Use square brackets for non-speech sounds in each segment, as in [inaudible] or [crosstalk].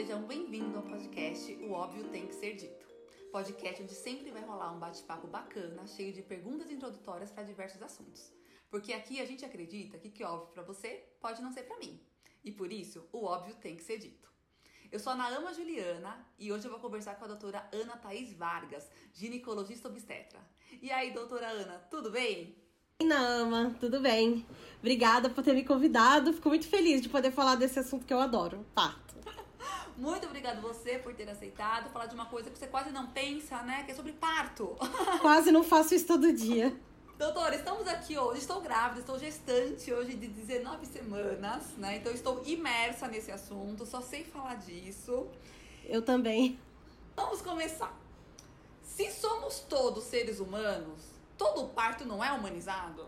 sejam bem-vindos ao podcast O Óbvio Tem Que Ser Dito. Podcast onde sempre vai rolar um bate-papo bacana, cheio de perguntas introdutórias para diversos assuntos. Porque aqui a gente acredita que o que é óbvio para você pode não ser para mim. E por isso, o óbvio tem que ser dito. Eu sou a Naama Juliana e hoje eu vou conversar com a doutora Ana Thaís Vargas, ginecologista obstetra. E aí, doutora Ana, tudo bem? Naama, tudo bem? Obrigada por ter me convidado. Fico muito feliz de poder falar desse assunto que eu adoro, parto. Muito obrigada você por ter aceitado falar de uma coisa que você quase não pensa, né? Que é sobre parto. [laughs] Quase não faço isso todo dia. Doutora, estamos aqui hoje, estou grávida, estou gestante hoje de 19 semanas, né? Então estou imersa nesse assunto, só sei falar disso. Eu também. Vamos começar. Se somos todos seres humanos, todo parto não é humanizado?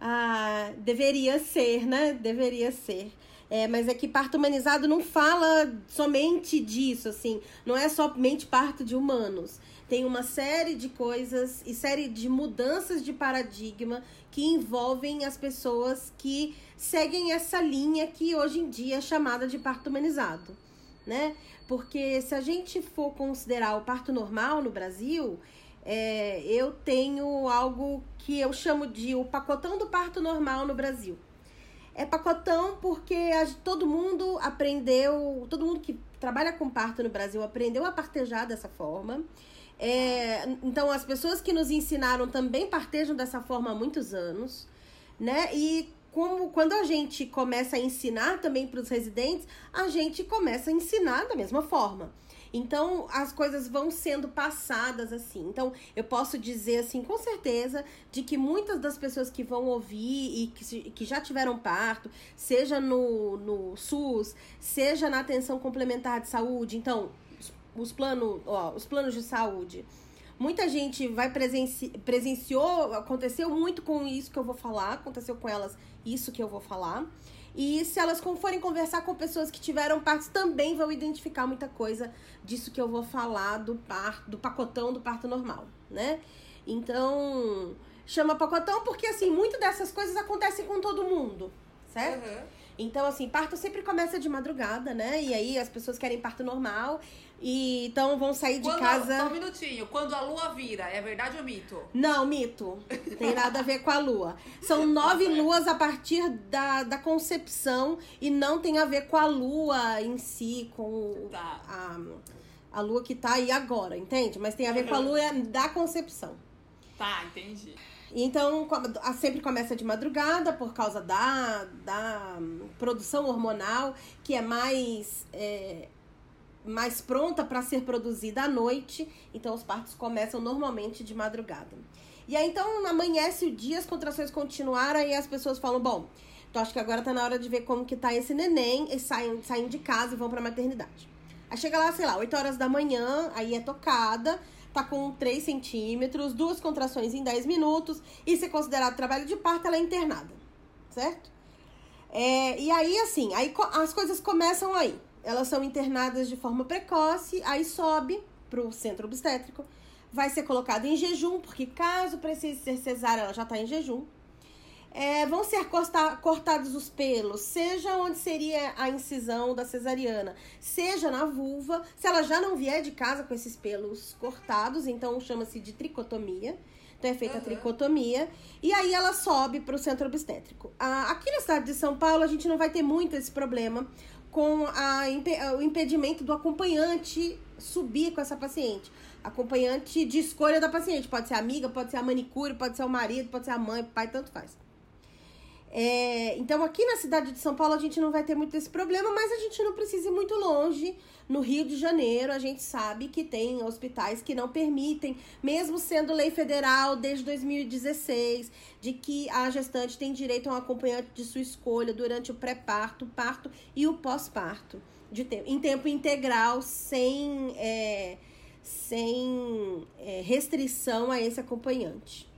Ah, deveria ser, né? Deveria ser. É, mas é que parto humanizado não fala somente disso, assim. Não é somente parto de humanos. Tem uma série de coisas e série de mudanças de paradigma que envolvem as pessoas que seguem essa linha que hoje em dia é chamada de parto humanizado, né? Porque se a gente for considerar o parto normal no Brasil, é, eu tenho algo que eu chamo de o pacotão do parto normal no Brasil é pacotão porque todo mundo aprendeu, todo mundo que trabalha com parto no Brasil aprendeu a partejar dessa forma. É, então, as pessoas que nos ensinaram também partejam dessa forma há muitos anos, né? E como quando a gente começa a ensinar também para os residentes, a gente começa a ensinar da mesma forma. Então, as coisas vão sendo passadas assim. Então, eu posso dizer assim, com certeza, de que muitas das pessoas que vão ouvir e que, que já tiveram parto, seja no, no SUS, seja na atenção complementar de saúde, então, os, plano, ó, os planos de saúde. Muita gente vai presenci presenciou, aconteceu muito com isso que eu vou falar, aconteceu com elas isso que eu vou falar. E se elas forem conversar com pessoas que tiveram partos, também vão identificar muita coisa disso que eu vou falar do parto, do pacotão do parto normal, né? Então, chama pacotão porque assim, muitas dessas coisas acontecem com todo mundo, certo? Uhum. Então, assim, parto sempre começa de madrugada, né? E aí as pessoas querem parto normal. E então vão sair de Quando, casa. Só um minutinho. Quando a lua vira, é verdade ou mito? Não, mito. Tem nada a ver com a lua. São nove luas a partir da, da concepção e não tem a ver com a lua em si, com tá. a, a lua que tá aí agora, entende? Mas tem a ver com a lua da concepção. Tá, entendi. Então, sempre começa de madrugada por causa da, da produção hormonal, que é mais, é, mais pronta para ser produzida à noite. Então, os partos começam normalmente de madrugada. E aí, então, amanhece o dia, as contrações continuaram, e as pessoas falam: bom, então acho que agora tá na hora de ver como que tá esse neném, e saem, saem de casa e vão pra maternidade. Aí chega lá, sei lá, 8 horas da manhã, aí é tocada tá com 3 centímetros, duas contrações em 10 minutos, e se considerado trabalho de parto, ela é internada, certo? É, e aí, assim, aí as coisas começam aí. Elas são internadas de forma precoce, aí sobe pro centro obstétrico, vai ser colocada em jejum, porque caso precise ser cesárea, ela já tá em jejum. É, vão ser corta, cortados os pelos, seja onde seria a incisão da cesariana, seja na vulva. Se ela já não vier de casa com esses pelos cortados, então chama-se de tricotomia. Então é feita uhum. a tricotomia. E aí ela sobe para o centro obstétrico. Aqui na cidade de São Paulo, a gente não vai ter muito esse problema com a, o impedimento do acompanhante subir com essa paciente. Acompanhante de escolha da paciente. Pode ser amiga, pode ser a manicure, pode ser o marido, pode ser a mãe, o pai, tanto faz. É, então, aqui na cidade de São Paulo, a gente não vai ter muito esse problema, mas a gente não precisa ir muito longe. No Rio de Janeiro, a gente sabe que tem hospitais que não permitem, mesmo sendo lei federal desde 2016, de que a gestante tem direito a um acompanhante de sua escolha durante o pré-parto, parto e o pós-parto, tempo, em tempo integral, sem, é, sem é, restrição a esse acompanhante.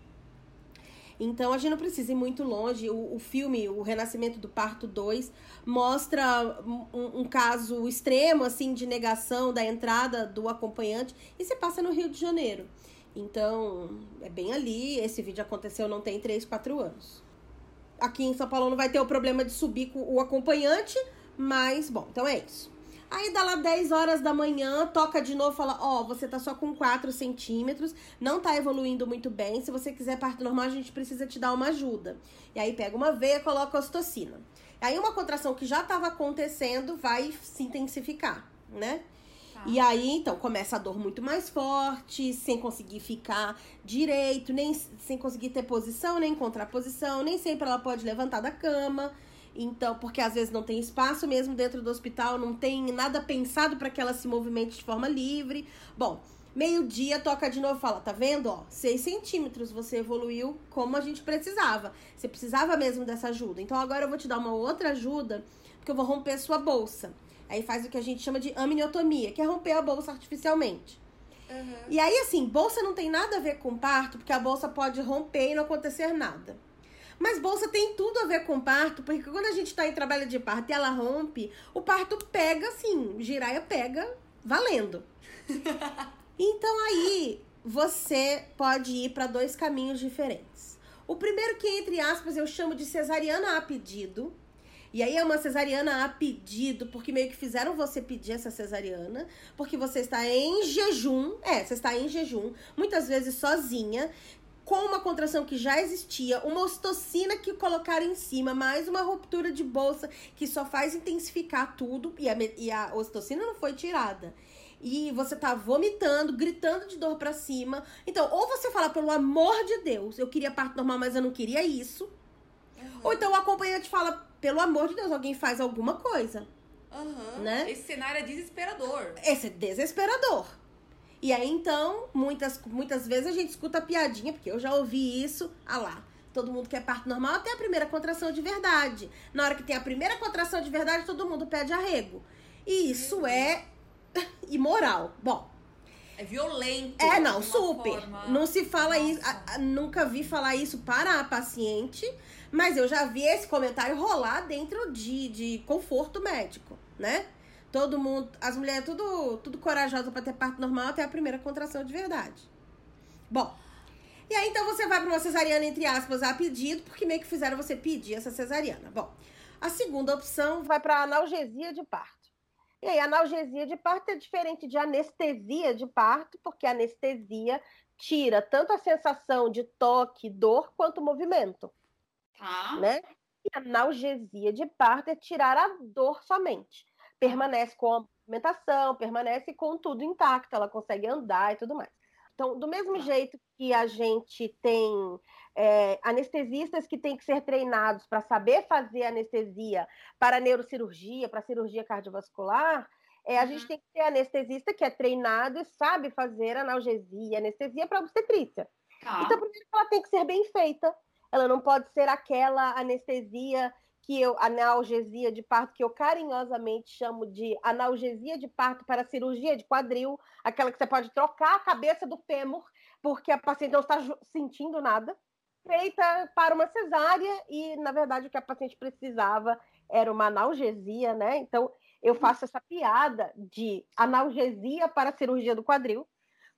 Então a gente não precisa ir muito longe. O, o filme, O Renascimento do Parto 2, mostra um, um, caso extremo, assim, de negação da entrada do acompanhante e se passa no Rio de Janeiro. Então, é bem ali. Esse vídeo aconteceu não tem 3, 4 anos. Aqui em São Paulo não vai ter o problema de subir com o acompanhante, mas, bom, então é isso. Aí dá lá 10 horas da manhã, toca de novo, fala: Ó, oh, você tá só com 4 centímetros, não tá evoluindo muito bem. Se você quiser parto normal, a gente precisa te dar uma ajuda. E aí pega uma veia, coloca ocitocina. Aí uma contração que já estava acontecendo vai se intensificar, né? Tá. E aí, então, começa a dor muito mais forte, sem conseguir ficar direito, nem sem conseguir ter posição, nem contraposição, nem sempre ela pode levantar da cama. Então, porque às vezes não tem espaço mesmo dentro do hospital, não tem nada pensado para que ela se movimente de forma livre. Bom, meio-dia toca de novo e fala: tá vendo? Ó, 6 centímetros você evoluiu como a gente precisava. Você precisava mesmo dessa ajuda. Então agora eu vou te dar uma outra ajuda, porque eu vou romper sua bolsa. Aí faz o que a gente chama de amniotomia, que é romper a bolsa artificialmente. Uhum. E aí, assim, bolsa não tem nada a ver com parto, porque a bolsa pode romper e não acontecer nada. Mas bolsa tem tudo a ver com parto, porque quando a gente está em trabalho de parto e ela rompe, o parto pega assim, giraia pega valendo. [laughs] então aí você pode ir para dois caminhos diferentes. O primeiro que entre aspas eu chamo de cesariana a pedido. E aí é uma cesariana a pedido, porque meio que fizeram você pedir essa cesariana, porque você está em jejum, é, você está em jejum, muitas vezes sozinha, com uma contração que já existia, uma ostocina que colocaram em cima, mais uma ruptura de bolsa que só faz intensificar tudo e a, e a ostocina não foi tirada. E você tá vomitando, gritando de dor para cima. Então, ou você fala, pelo amor de Deus, eu queria parto normal, mas eu não queria isso. Uhum. Ou então o acompanhante fala, pelo amor de Deus, alguém faz alguma coisa. Uhum. Né? Esse cenário é desesperador. Esse é desesperador. E aí, então, muitas, muitas vezes a gente escuta a piadinha, porque eu já ouvi isso, ah lá, todo mundo quer parto normal até a primeira contração de verdade. Na hora que tem a primeira contração de verdade, todo mundo pede arrego. E isso é [laughs] imoral. Bom. É violento. É, não, super. Forma... Não se fala Nossa. isso. A, a, nunca vi falar isso para a paciente, mas eu já vi esse comentário rolar dentro de, de conforto médico, né? Todo mundo, as mulheres tudo, tudo corajosa para ter parto normal até a primeira contração de verdade. Bom, e aí então você vai para uma cesariana entre aspas a pedido, porque meio que fizeram você pedir essa cesariana. Bom, a segunda opção vai para analgesia de parto. E aí, analgesia de parto é diferente de anestesia de parto, porque a anestesia tira tanto a sensação de toque, dor, quanto movimento. Tá. Né? E a analgesia de parto é tirar a dor somente permanece com a movimentação, permanece com tudo intacto, ela consegue andar e tudo mais. Então, do mesmo tá. jeito que a gente tem é, anestesistas que têm que ser treinados para saber fazer anestesia para neurocirurgia, para cirurgia cardiovascular, é, a uhum. gente tem que ter anestesista que é treinado e sabe fazer analgesia, anestesia para obstetrícia. Tá. Então, primeiro, ela tem que ser bem feita. Ela não pode ser aquela anestesia que eu analgesia de parto que eu carinhosamente chamo de analgesia de parto para cirurgia de quadril, aquela que você pode trocar a cabeça do fêmur porque a paciente não está sentindo nada, feita para uma cesárea e na verdade o que a paciente precisava era uma analgesia, né? Então eu faço essa piada de analgesia para cirurgia do quadril,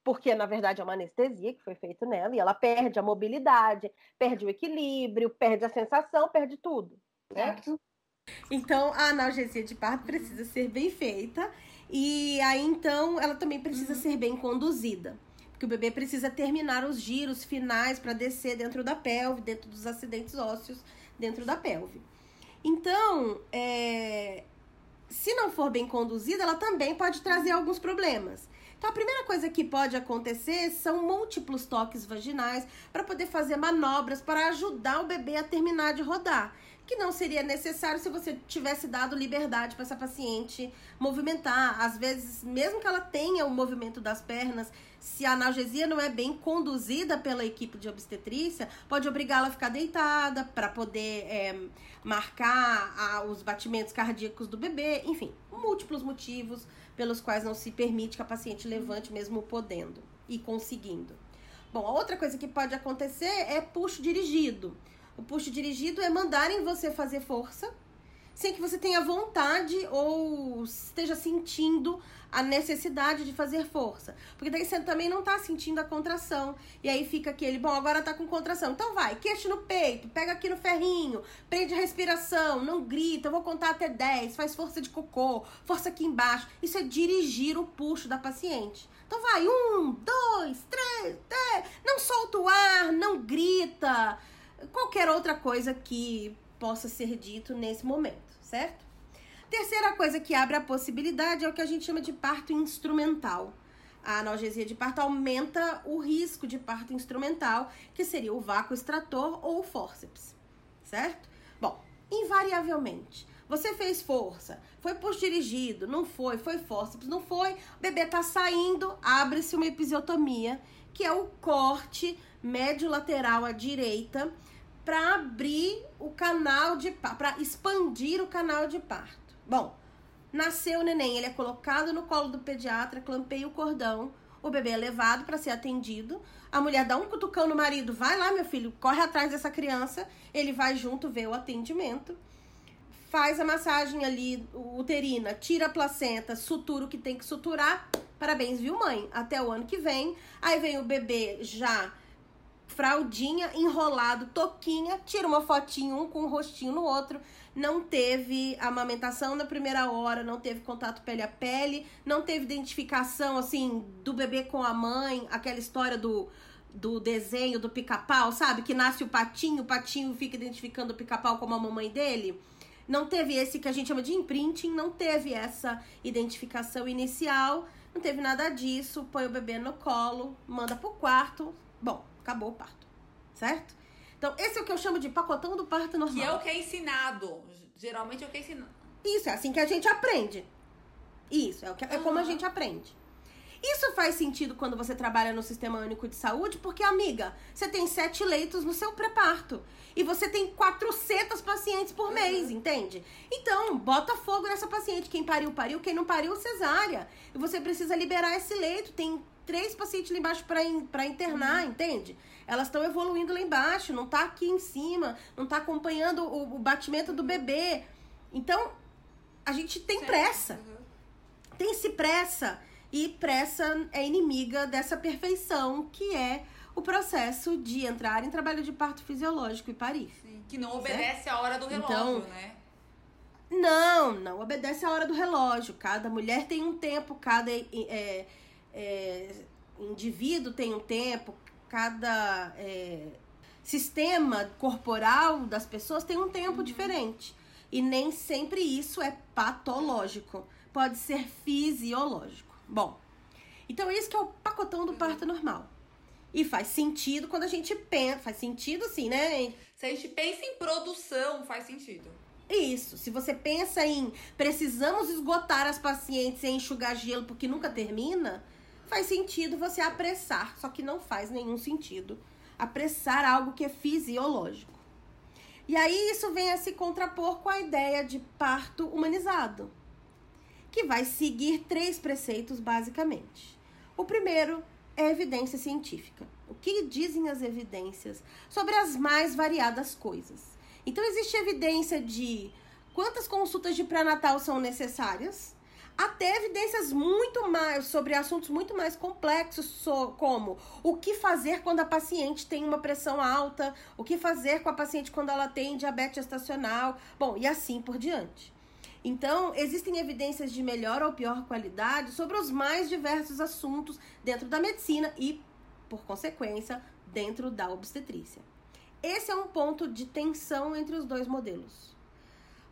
porque na verdade é uma anestesia que foi feita nela e ela perde a mobilidade, perde o equilíbrio, perde a sensação, perde tudo. Certo? Então, a analgesia de parto precisa ser bem feita e aí então ela também precisa uhum. ser bem conduzida. Porque o bebê precisa terminar os giros finais para descer dentro da pelve, dentro dos acidentes ósseos, dentro da pelve. Então, é, se não for bem conduzida, ela também pode trazer alguns problemas. Então, a primeira coisa que pode acontecer são múltiplos toques vaginais para poder fazer manobras para ajudar o bebê a terminar de rodar que não seria necessário se você tivesse dado liberdade para essa paciente movimentar. Às vezes, mesmo que ela tenha o movimento das pernas, se a analgesia não é bem conduzida pela equipe de obstetrícia, pode obrigá-la a ficar deitada para poder é, marcar a, os batimentos cardíacos do bebê, enfim, múltiplos motivos pelos quais não se permite que a paciente levante mesmo podendo e conseguindo. Bom, a outra coisa que pode acontecer é puxo dirigido. O puxo dirigido é mandarem você fazer força sem que você tenha vontade ou esteja sentindo a necessidade de fazer força. Porque daí você também não tá sentindo a contração. E aí fica aquele, bom, agora tá com contração. Então vai, queixo no peito, pega aqui no ferrinho, prende a respiração, não grita, eu vou contar até 10, faz força de cocô, força aqui embaixo. Isso é dirigir o puxo da paciente. Então vai, um, dois, três, dez. Não solta o ar, não grita. Qualquer outra coisa que possa ser dito nesse momento, certo? Terceira coisa que abre a possibilidade é o que a gente chama de parto instrumental. A analgesia de parto aumenta o risco de parto instrumental, que seria o vácuo extrator ou o fórceps, certo? Bom, invariavelmente, você fez força, foi push dirigido, não foi, foi fórceps, não foi, o bebê tá saindo, abre-se uma episiotomia, que é o corte médio lateral à direita para abrir o canal de para expandir o canal de parto. Bom, nasceu o neném, ele é colocado no colo do pediatra, clampeia o cordão, o bebê é levado para ser atendido. A mulher dá um cutucão no marido, vai lá, meu filho, corre atrás dessa criança. Ele vai junto ver o atendimento. Faz a massagem ali uterina, tira a placenta, sutura o que tem que suturar. Parabéns, viu, mãe? Até o ano que vem. Aí vem o bebê já fraldinha, enrolado, toquinha, tira uma fotinho um com o um rostinho no outro não teve amamentação na primeira hora, não teve contato pele a pele, não teve identificação assim do bebê com a mãe, aquela história do do desenho do pica-pau, sabe? Que nasce o patinho, o patinho fica identificando o pica-pau como a mamãe dele. Não teve esse que a gente chama de imprinting, não teve essa identificação inicial, não teve nada disso. Põe o bebê no colo, manda pro quarto. Bom, acabou o parto, certo? Então, esse é o que eu chamo de pacotão do parto normal. Que é o que é ensinado. Geralmente é o que é ensinado. Isso, é assim que a gente aprende. Isso, é, o que, é como a gente aprende. Isso faz sentido quando você trabalha no Sistema Único de Saúde, porque, amiga, você tem sete leitos no seu pré-parto. E você tem 400 pacientes por uhum. mês, entende? Então, bota fogo nessa paciente. Quem pariu, pariu. Quem não pariu, cesárea. E você precisa liberar esse leito. Tem três pacientes lá embaixo para internar, uhum. entende? Elas estão evoluindo lá embaixo, não tá aqui em cima, não tá acompanhando o, o batimento do bebê. Então, a gente tem certo. pressa. Uhum. Tem-se pressa. E pressa é inimiga dessa perfeição que é o processo de entrar em trabalho de parto fisiológico e parir. Sim, que não obedece a hora do relógio, então, né? Não, não obedece a hora do relógio. Cada mulher tem um tempo, cada é, é, indivíduo tem um tempo, cada é, sistema corporal das pessoas tem um tempo uhum. diferente. E nem sempre isso é patológico. Pode ser fisiológico. Bom, então isso que é o pacotão do uhum. parto normal. E faz sentido quando a gente pensa. Faz sentido sim, né? Se a gente pensa em produção, faz sentido. Isso. Se você pensa em precisamos esgotar as pacientes e enxugar gelo porque nunca termina, faz sentido você apressar, só que não faz nenhum sentido apressar algo que é fisiológico. E aí isso vem a se contrapor com a ideia de parto humanizado, que vai seguir três preceitos basicamente. O primeiro é evidência científica. O que dizem as evidências sobre as mais variadas coisas? Então existe evidência de quantas consultas de pré-natal são necessárias, até evidências muito mais sobre assuntos muito mais complexos, como o que fazer quando a paciente tem uma pressão alta, o que fazer com a paciente quando ela tem diabetes gestacional, bom, e assim por diante. Então, existem evidências de melhor ou pior qualidade sobre os mais diversos assuntos dentro da medicina e, por consequência, dentro da obstetrícia. Esse é um ponto de tensão entre os dois modelos.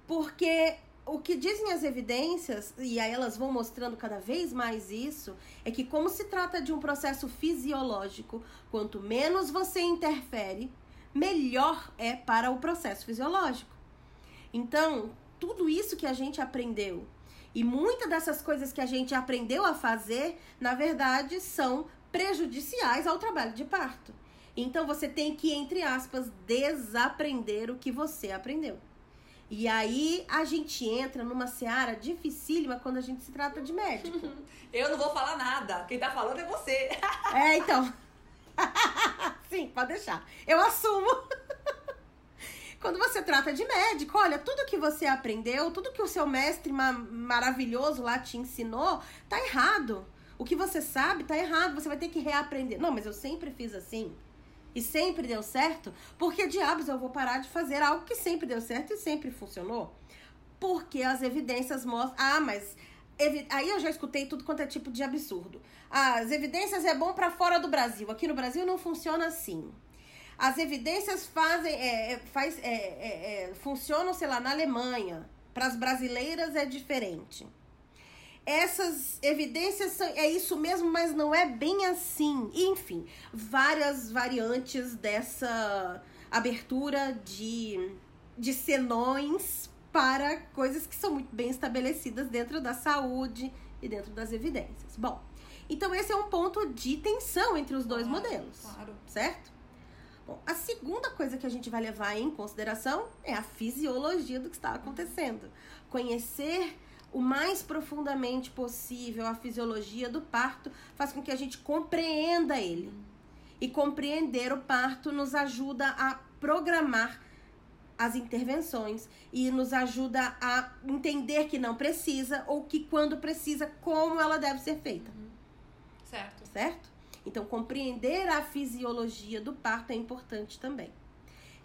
Porque o que dizem as evidências, e aí elas vão mostrando cada vez mais isso, é que, como se trata de um processo fisiológico, quanto menos você interfere, melhor é para o processo fisiológico. Então, tudo isso que a gente aprendeu e muitas dessas coisas que a gente aprendeu a fazer, na verdade, são prejudiciais ao trabalho de parto. Então, você tem que, entre aspas, desaprender o que você aprendeu. E aí a gente entra numa seara dificílima quando a gente se trata de médico. [laughs] Eu não vou falar nada. Quem tá falando é você. [laughs] É, então. [laughs] Sim, pode deixar. Eu assumo. Quando você trata de médico, olha, tudo que você aprendeu, tudo que o seu mestre ma maravilhoso lá te ensinou, tá errado. O que você sabe tá errado, você vai ter que reaprender. Não, mas eu sempre fiz assim. E sempre deu certo. Porque diabos eu vou parar de fazer algo que sempre deu certo e sempre funcionou? Porque as evidências mostram. Ah, mas Aí eu já escutei tudo quanto é tipo de absurdo. As evidências é bom para fora do Brasil. Aqui no Brasil não funciona assim. As evidências fazem, é, é faz, é, é, é, funcionam, sei lá, na Alemanha. Para as brasileiras é diferente. Essas evidências são, é isso mesmo, mas não é bem assim. Enfim, várias variantes dessa abertura de, de senões para coisas que são muito bem estabelecidas dentro da saúde e dentro das evidências. Bom, então esse é um ponto de tensão entre os dois claro, modelos, claro. certo? Bom, a segunda coisa que a gente vai levar em consideração é a fisiologia do que está acontecendo. Conhecer o mais profundamente possível a fisiologia do parto faz com que a gente compreenda ele. E compreender o parto nos ajuda a programar as intervenções e nos ajuda a entender que não precisa ou que quando precisa, como ela deve ser feita. Uhum. Certo. Certo? Então, compreender a fisiologia do parto é importante também.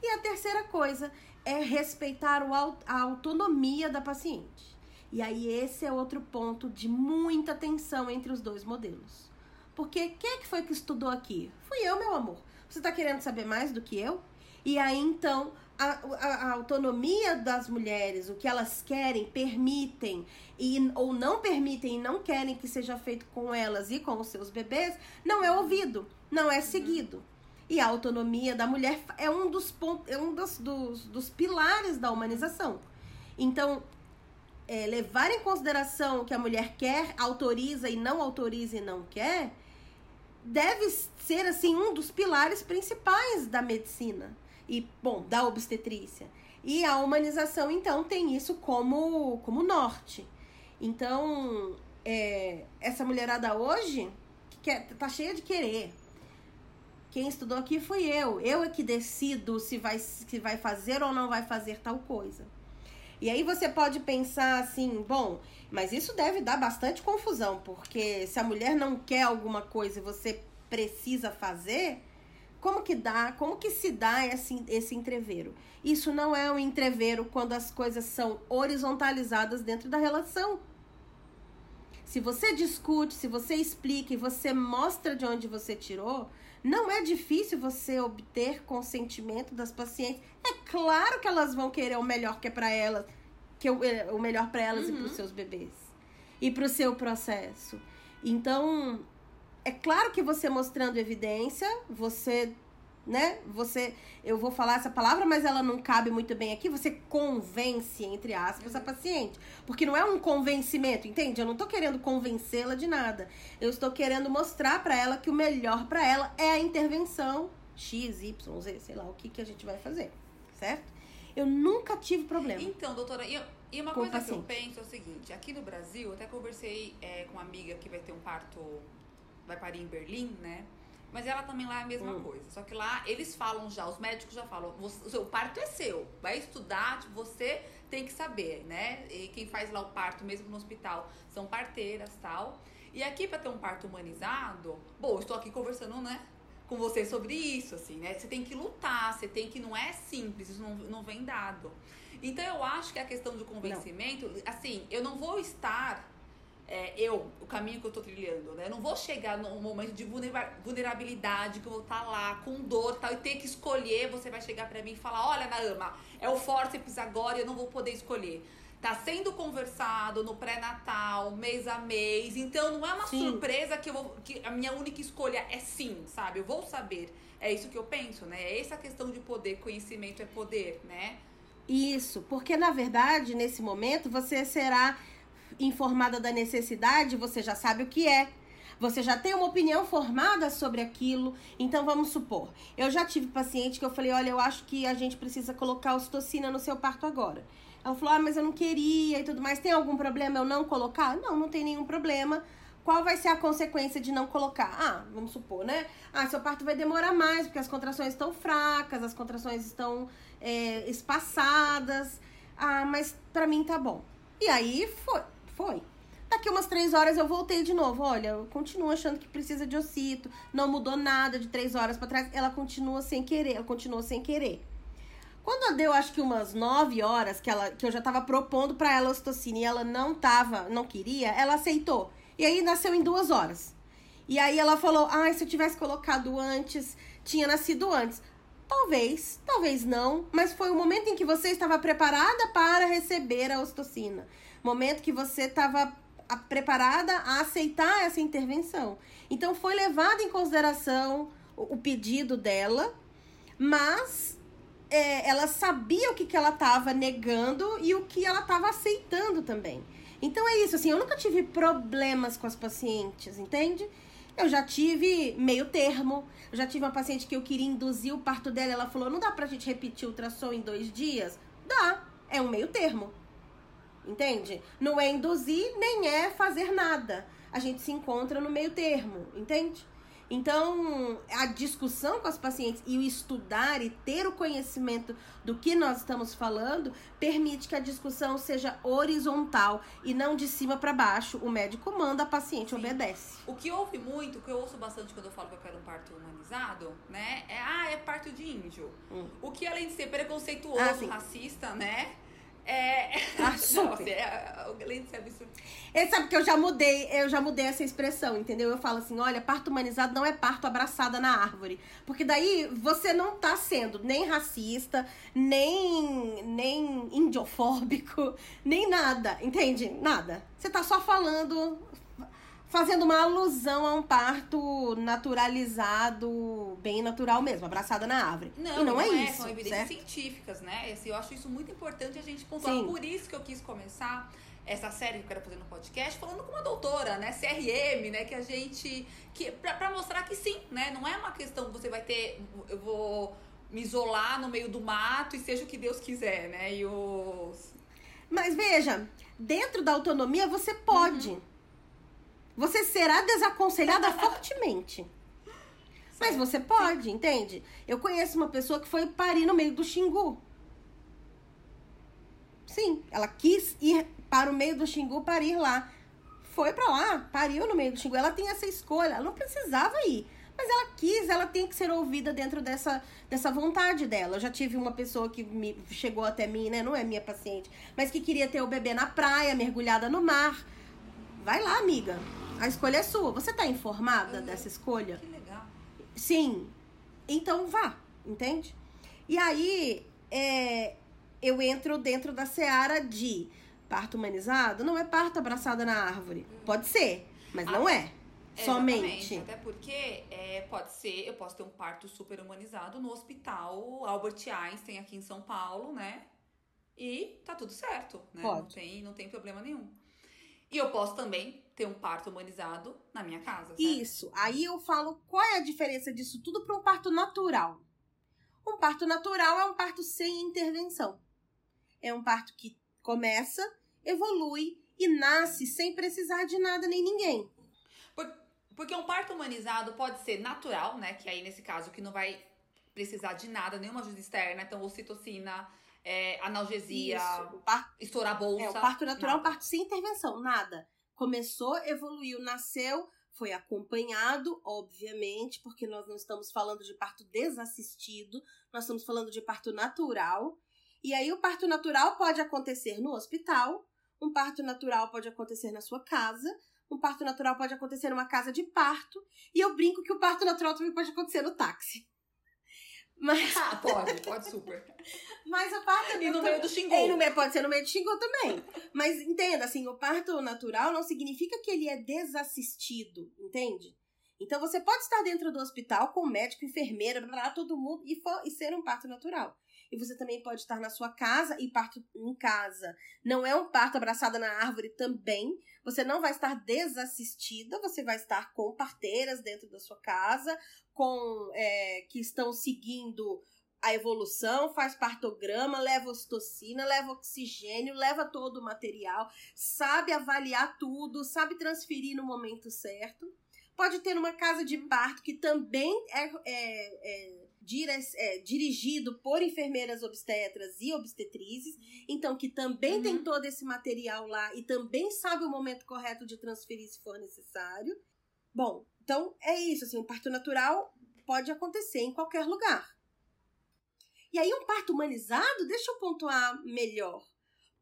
E a terceira coisa é respeitar o, a autonomia da paciente. E aí, esse é outro ponto de muita tensão entre os dois modelos. Porque quem é que foi que estudou aqui? Fui eu, meu amor. Você está querendo saber mais do que eu? E aí, então, a, a, a, autonomia das mulheres, o que elas querem, permitem e, ou não permitem e não querem que seja feito com elas e com os seus bebês, não é ouvido, não é seguido. E a autonomia da mulher é um dos pontos, é um dos, dos, dos pilares da humanização. Então, é, levar em consideração o que a mulher quer, autoriza e não autoriza e não quer, deve ser assim um dos pilares principais da medicina e, bom, da obstetrícia. E a humanização, então, tem isso como, como norte. Então, é, essa mulherada hoje que quer, tá cheia de querer. Quem estudou aqui fui eu. Eu é que decido se vai, se vai fazer ou não vai fazer tal coisa. E aí você pode pensar assim, bom, mas isso deve dar bastante confusão, porque se a mulher não quer alguma coisa e você precisa fazer, como que dá, como que se dá esse, esse entreveiro? Isso não é um entreveiro quando as coisas são horizontalizadas dentro da relação. Se você discute, se você explica e você mostra de onde você tirou, não é difícil você obter consentimento das pacientes. É claro que elas vão querer o melhor que é para elas, que o, é, o melhor para elas uhum. e para os seus bebês e para o seu processo. Então, é claro que você mostrando evidência, você, né? Você, eu vou falar essa palavra, mas ela não cabe muito bem aqui. Você convence, entre aspas, a paciente. Porque não é um convencimento, entende? Eu não tô querendo convencê-la de nada. Eu estou querendo mostrar para ela que o melhor para ela é a intervenção X, Y, Z, sei lá o que, que a gente vai fazer, certo? Eu nunca tive problema. Então, doutora, e, e uma coisa que eu penso é o seguinte: aqui no Brasil, até conversei é, com uma amiga que vai ter um parto vai parir em Berlim, né? Mas ela também lá é a mesma hum. coisa. Só que lá eles falam já, os médicos já falam, o seu parto é seu. Vai estudar, tipo, você tem que saber, né? E quem faz lá o parto mesmo no hospital são parteiras tal. E aqui para ter um parto humanizado, bom, estou aqui conversando, né? Com você sobre isso, assim, né? Você tem que lutar, você tem que. Não é simples, isso não, não vem dado. Então eu acho que a questão do convencimento, não. assim, eu não vou estar é, eu, o caminho que eu tô trilhando, né? Eu não vou chegar num momento de vulnerabilidade, que eu vou estar tá lá com dor tal, e ter que escolher. Você vai chegar para mim e falar: Olha, Naama, é o fórceps agora e eu não vou poder escolher. Tá sendo conversado no pré-natal, mês a mês. Então não é uma sim. surpresa que, eu vou, que a minha única escolha é sim, sabe? Eu vou saber. É isso que eu penso, né? É essa questão de poder, conhecimento é poder, né? Isso, porque na verdade, nesse momento, você será informada da necessidade, você já sabe o que é. Você já tem uma opinião formada sobre aquilo. Então vamos supor, eu já tive paciente que eu falei, olha, eu acho que a gente precisa colocar ocitocina no seu parto agora. Ela falou, ah, mas eu não queria e tudo mais. Tem algum problema eu não colocar? Não, não tem nenhum problema. qual vai ser a consequência de não colocar? Ah, vamos supor, né? Ah, seu parto vai demorar mais, porque as contrações estão fracas, as contrações estão é, espaçadas. Ah, mas pra mim tá bom. E aí foi, foi. Daqui umas três horas eu voltei de novo. Olha, eu continuo achando que precisa de ocito. Não mudou nada de três horas para trás. Ela continua sem querer, ela continua sem querer. Quando deu, acho que umas nove horas que, ela, que eu já tava propondo para ela ocitocina e ela não tava, não queria, ela aceitou. E aí nasceu em duas horas. E aí ela falou: ah, se eu tivesse colocado antes, tinha nascido antes. Talvez, talvez não, mas foi o momento em que você estava preparada para receber a ocitocina. Momento que você estava preparada a aceitar essa intervenção. Então foi levado em consideração o, o pedido dela, mas é, ela sabia o que, que ela estava negando e o que ela estava aceitando também. Então é isso, assim, eu nunca tive problemas com as pacientes, entende? Eu já tive meio termo. Eu já tive uma paciente que eu queria induzir o parto dela. Ela falou: não dá pra gente repetir o ultrassom em dois dias? Dá. É um meio termo. Entende? Não é induzir, nem é fazer nada. A gente se encontra no meio termo, entende? Então, a discussão com as pacientes e o estudar e ter o conhecimento do que nós estamos falando permite que a discussão seja horizontal e não de cima para baixo. O médico manda, a paciente Sim. obedece. O que ouve muito, o que eu ouço bastante quando eu falo que eu quero um parto humanizado, né? É, ah, é parto de índio. Hum. O que além de ser preconceituoso, ah, racista, né? É. Ah, [laughs] super. Nossa, é, ser absurdo. Ele sabe que eu já mudei, eu já mudei essa expressão, entendeu? Eu falo assim, olha, parto humanizado não é parto abraçada na árvore. Porque daí você não tá sendo nem racista, nem, nem indiofóbico, nem nada, entende? Nada. Você tá só falando fazendo uma alusão a um parto naturalizado, bem natural mesmo, abraçada na árvore. Não, e não, não é, é, isso. São evidências certo? científicas, né? Assim, eu acho isso muito importante a gente pontuar. Sim. Por isso que eu quis começar essa série que eu quero fazer no podcast, falando com uma doutora, né, CRM, né, que a gente, que pra, pra mostrar que sim, né, não é uma questão que você vai ter, eu vou me isolar no meio do mato e seja o que Deus quiser, né, e os... Mas veja, dentro da autonomia você pode... Uhum você será desaconselhada [laughs] fortemente. Mas você pode, entende? Eu conheço uma pessoa que foi parir no meio do Xingu. Sim, ela quis ir para o meio do Xingu parir lá. Foi para lá, pariu no meio do Xingu. Ela tem essa escolha, ela não precisava ir. Mas ela quis, ela tem que ser ouvida dentro dessa, dessa vontade dela. Eu já tive uma pessoa que me, chegou até mim, né? Não é minha paciente, mas que queria ter o bebê na praia, mergulhada no mar. Vai lá, amiga. A escolha é sua. Você tá informada dessa escolha? Que legal. Sim. Então vá, entende? E aí, é, eu entro dentro da seara de parto humanizado. Não é parto abraçada na árvore. Uhum. Pode ser, mas não é. Somente. Até porque é, pode ser, eu posso ter um parto super humanizado no hospital Albert Einstein aqui em São Paulo, né? E tá tudo certo, né? Pode. Não tem, não tem problema nenhum. E eu posso também ter um parto humanizado na minha casa. Certo? Isso. Aí eu falo qual é a diferença disso tudo para um parto natural. Um parto natural é um parto sem intervenção. É um parto que começa, evolui e nasce sem precisar de nada nem ninguém. Porque um parto humanizado pode ser natural, né? Que aí, nesse caso, que não vai precisar de nada, nenhuma ajuda externa. Então, ocitocina, é, analgesia, par... estourar a bolsa. É, o parto natural é um parto sem intervenção, nada começou, evoluiu, nasceu, foi acompanhado, obviamente, porque nós não estamos falando de parto desassistido, nós estamos falando de parto natural. E aí o parto natural pode acontecer no hospital, um parto natural pode acontecer na sua casa, um parto natural pode acontecer numa casa de parto, e eu brinco que o parto natural também pode acontecer no táxi. Mas... Ah, pode, pode super. [laughs] Mas o parto E no meio do xingu. E no meio, pode ser no meio do xingu também. Mas entenda, assim, o parto natural não significa que ele é desassistido, entende? Então você pode estar dentro do hospital com médico, enfermeira, blá, blá, todo mundo e, for, e ser um parto natural. E você também pode estar na sua casa e parto em casa. Não é um parto abraçada na árvore também. Você não vai estar desassistida, você vai estar com parteiras dentro da sua casa, com é, que estão seguindo a evolução, faz partograma, leva ocitocina, leva oxigênio, leva todo o material, sabe avaliar tudo, sabe transferir no momento certo. Pode ter uma casa de parto que também é, é, é, é dirigido por enfermeiras obstetras e obstetrizes, então que também uhum. tem todo esse material lá e também sabe o momento correto de transferir se for necessário. Bom, então é isso, assim, o parto natural pode acontecer em qualquer lugar. E aí, um parto humanizado, deixa eu pontuar melhor.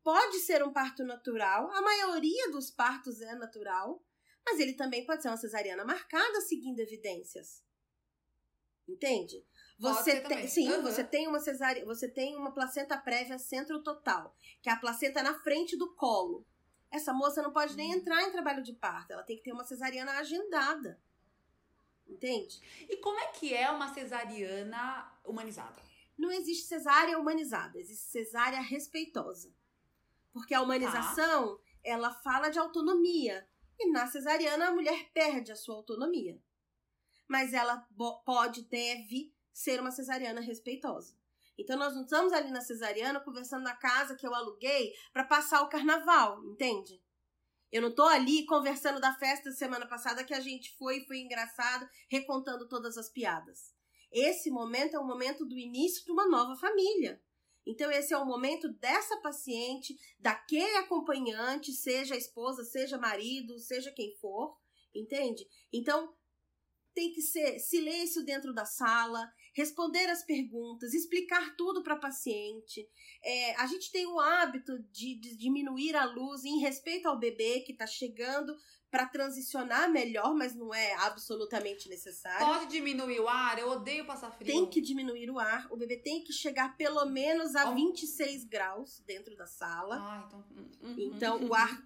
Pode ser um parto natural, a maioria dos partos é natural, mas ele também pode ser uma cesariana marcada seguindo evidências. Entende? Você tem, sim, uhum. você tem uma cesárea, você tem uma placenta prévia centro total, que é a placenta na frente do colo. Essa moça não pode nem uhum. entrar em trabalho de parto, ela tem que ter uma cesariana agendada. Entende? E como é que é uma cesariana humanizada? Não existe cesárea humanizada, existe cesárea respeitosa. Porque a humanização, tá. ela fala de autonomia. E na cesariana a mulher perde a sua autonomia. Mas ela pode, deve ser uma cesariana respeitosa. Então nós não estamos ali na cesariana conversando na casa que eu aluguei para passar o carnaval, entende? Eu não tô ali conversando da festa semana passada que a gente foi e foi engraçado, recontando todas as piadas. Esse momento é o momento do início de uma nova família. Então, esse é o momento dessa paciente, daquele acompanhante, seja esposa, seja marido, seja quem for, entende? Então, tem que ser silêncio dentro da sala, responder as perguntas, explicar tudo para a paciente. É, a gente tem o hábito de, de, diminuir a luz em respeito ao bebê que está chegando para transicionar melhor, mas não é absolutamente necessário. Pode diminuir o ar? Eu odeio passar frio. Tem que diminuir o ar. O bebê tem que chegar pelo menos a oh. 26 graus dentro da sala. Ah, então. Hum, hum, então hum, o ar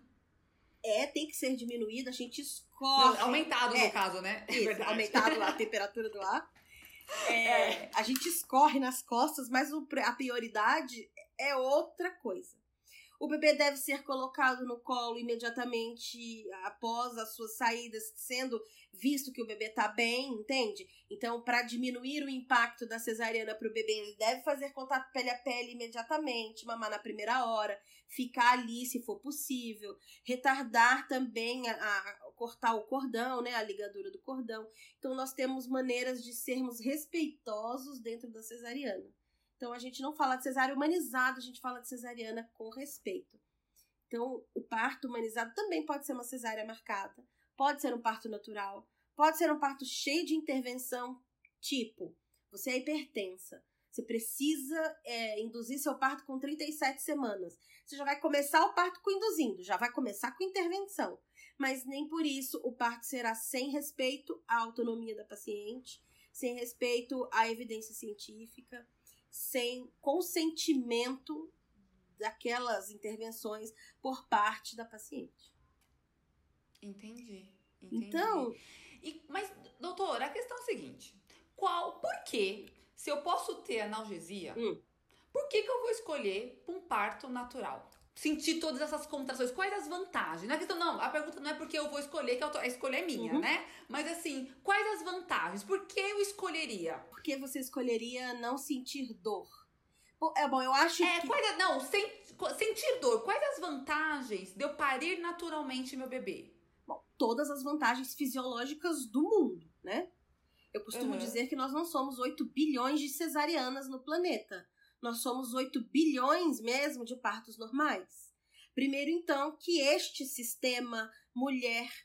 é, tem que ser diminuído, a gente escorre. Não, aumentado é, no caso, né? É isso, aumentado a [laughs] temperatura do ar. É, é. A gente escorre nas costas, mas a prioridade é outra coisa. O bebê deve ser colocado no colo imediatamente após as suas saídas, sendo visto que o bebê está bem, entende? Então, para diminuir o impacto da cesariana para o bebê, ele deve fazer contato pele a pele imediatamente, mamar na primeira hora, ficar ali se for possível, retardar também a, a cortar o cordão, né, a ligadura do cordão. Então, nós temos maneiras de sermos respeitosos dentro da cesariana. Então a gente não fala de cesárea humanizado, a gente fala de cesariana com respeito. Então, o parto humanizado também pode ser uma cesárea marcada, pode ser um parto natural, pode ser um parto cheio de intervenção, tipo, você é hipertensa, você precisa é, induzir seu parto com 37 semanas. Você já vai começar o parto com induzindo, já vai começar com intervenção. Mas nem por isso o parto será sem respeito à autonomia da paciente, sem respeito à evidência científica sem consentimento daquelas intervenções por parte da paciente. Entendi. entendi. Então. E, mas, doutora, a questão é a seguinte: qual, por que, se eu posso ter analgesia, hum. por que, que eu vou escolher um parto natural? Sentir todas essas contrações. Quais as vantagens? Não é questão, não, a pergunta não é porque eu vou escolher, que a escolha é minha, uhum. né? Mas assim, quais as vantagens? Por que eu escolheria? Por que você escolheria não sentir dor? É bom, eu acho é, que. Quais, não, sem, sentir dor. Quais as vantagens de eu parir naturalmente meu bebê? Bom, todas as vantagens fisiológicas do mundo, né? Eu costumo uhum. dizer que nós não somos 8 bilhões de cesarianas no planeta nós somos 8 bilhões mesmo de partos normais. Primeiro, então, que este sistema mulher-bebê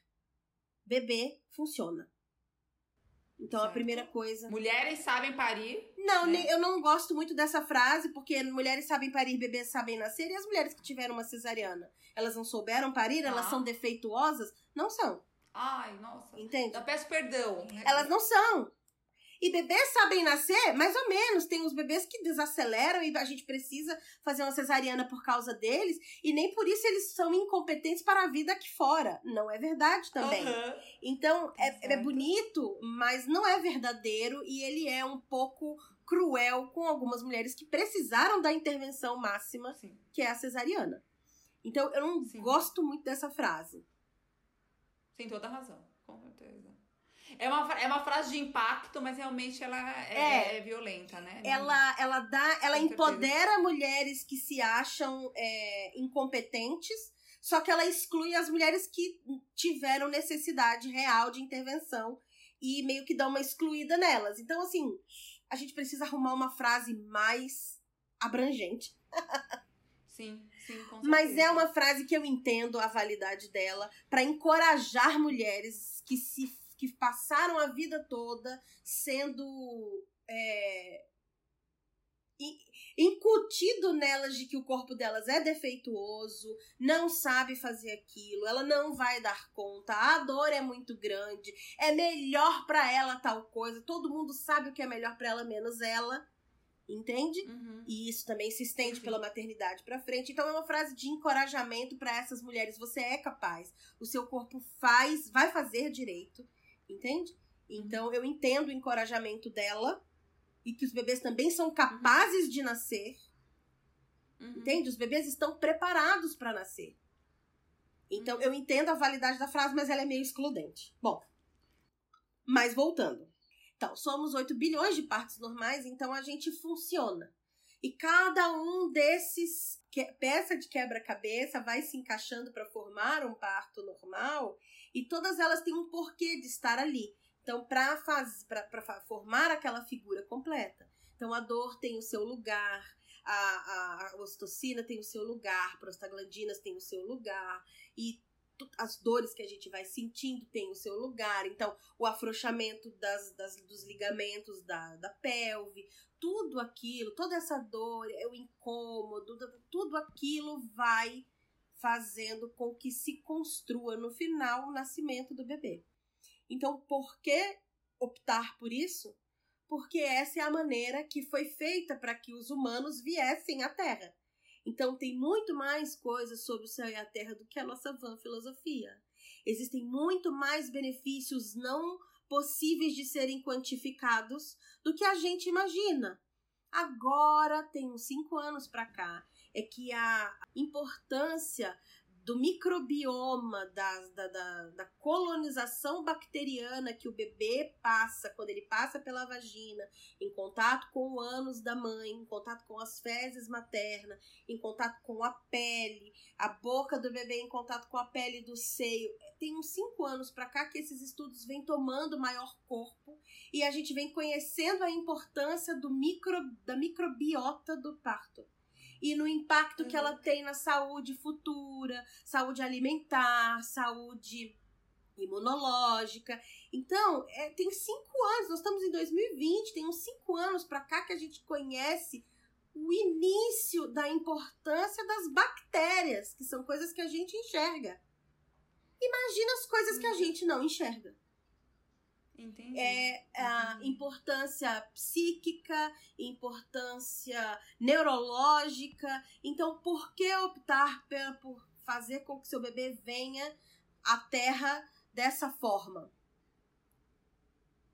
funciona. Então, certo. a primeira coisa. Mulheres sabem parir? Não, né? eu não gosto muito dessa frase, porque mulheres sabem parir, bebês sabem nascer, e as mulheres que tiveram uma cesariana, elas não souberam parir, ah. elas são defeituosas? Não são. Ai, nossa. Entende? Eu peço perdão. Elas não são. E bebês sabem nascer, mais ou menos. Tem os bebês que desaceleram e a gente precisa fazer uma cesariana por causa deles. E nem por isso eles são incompetentes para a vida aqui fora. Não é verdade também. Uhum. Então, é, é bonito, mas não é verdadeiro. E ele é um pouco cruel com algumas mulheres que precisaram da intervenção máxima, Sim. que é a cesariana. Então, eu não Sim. gosto muito dessa frase. Tem toda razão, com certeza. É uma, é uma frase de impacto, mas realmente ela é, é. é violenta, né? Ela, ela dá, ela empodera mulheres que se acham é, incompetentes, só que ela exclui as mulheres que tiveram necessidade real de intervenção e meio que dá uma excluída nelas. Então, assim, a gente precisa arrumar uma frase mais abrangente. Sim, sim, com certeza. Mas é uma frase que eu entendo a validade dela para encorajar mulheres que se que passaram a vida toda sendo é, incutido nelas de que o corpo delas é defeituoso, não sabe fazer aquilo, ela não vai dar conta, a dor é muito grande, é melhor para ela tal coisa, todo mundo sabe o que é melhor para ela menos ela. Entende? Uhum. E isso também se estende pela maternidade para frente. Então é uma frase de encorajamento para essas mulheres. Você é capaz. O seu corpo faz, vai fazer direito. Entende? Então eu entendo o encorajamento dela e que os bebês também são capazes uhum. de nascer. Uhum. Entende? Os bebês estão preparados para nascer. Então, eu entendo a validade da frase, mas ela é meio excludente. Bom, mas voltando. Então, somos 8 bilhões de partos normais, então a gente funciona. E cada um desses que, peça de quebra-cabeça vai se encaixando para formar um parto normal, e todas elas têm um porquê de estar ali. Então, para formar aquela figura completa. Então, a dor tem o seu lugar, a, a, tem o seu lugar, prostaglandinas tem o seu lugar, e as dores que a gente vai sentindo tem o seu lugar. Então, o afrouxamento das, das, dos ligamentos da, da pelve, tudo aquilo, toda essa dor, é o incômodo, tudo aquilo vai fazendo com que se construa no final o nascimento do bebê. Então, por que optar por isso? Porque essa é a maneira que foi feita para que os humanos viessem à Terra. Então, tem muito mais coisas sobre o céu e a terra do que a nossa van filosofia. Existem muito mais benefícios não possíveis de serem quantificados do que a gente imagina. Agora, tem uns cinco anos para cá, é que a importância do microbioma, da, da, da, da, colonização bacteriana que o bebê passa quando ele passa pela vagina, em contato com o ânus da mãe, em contato com as fezes maternas, em contato com a pele, a boca do bebê em contato com a pele do seio. Tem uns cinco anos para cá que esses estudos vêm tomando maior corpo e a gente vem conhecendo a importância do micro, da microbiota do parto e no impacto uhum. que ela uhum. tem na saúde futura, saúde alimentar, saúde imunológica. Então, é, tem cinco anos, nós estamos em 2020, tem uns cinco anos para cá que a gente conhece o início da importância das bactérias, que são coisas que a gente enxerga. Imagina as coisas que a uhum. gente não enxerga. Entendi. É a importância psíquica, importância neurológica. Então, por que optar por fazer com que seu bebê venha à Terra dessa forma?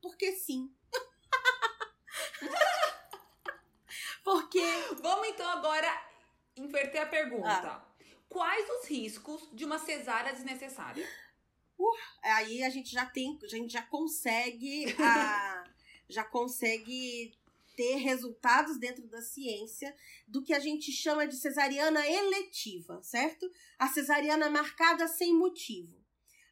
Porque sim. [laughs] Porque. Vamos então agora inverter a pergunta. Ah. Quais os riscos de uma cesárea desnecessária? Uh, aí a gente já tem, a gente já consegue, a, [laughs] já consegue ter resultados dentro da ciência do que a gente chama de cesariana eletiva, certo? A cesariana marcada sem motivo.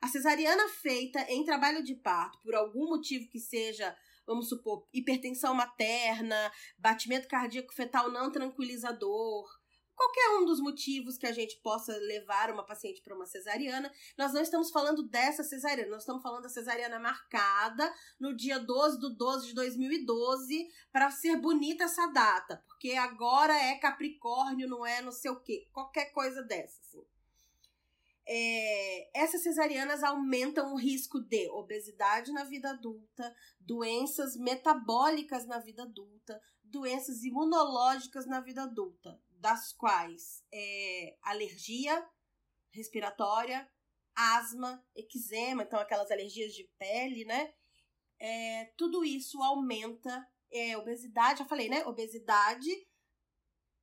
A cesariana feita em trabalho de parto, por algum motivo que seja, vamos supor, hipertensão materna, batimento cardíaco fetal não tranquilizador, qualquer um dos motivos que a gente possa levar uma paciente para uma cesariana, nós não estamos falando dessa cesariana, nós estamos falando da cesariana marcada no dia 12 do 12 de 2012 para ser bonita essa data, porque agora é Capricórnio, não é não sei o quê, qualquer coisa dessa, assim. É, essas cesarianas aumentam o risco de obesidade na vida adulta, doenças metabólicas na vida adulta, doenças imunológicas na vida adulta, das quais é alergia respiratória, asma, eczema, então aquelas alergias de pele, né? É, tudo isso aumenta é, obesidade, já falei, né? Obesidade,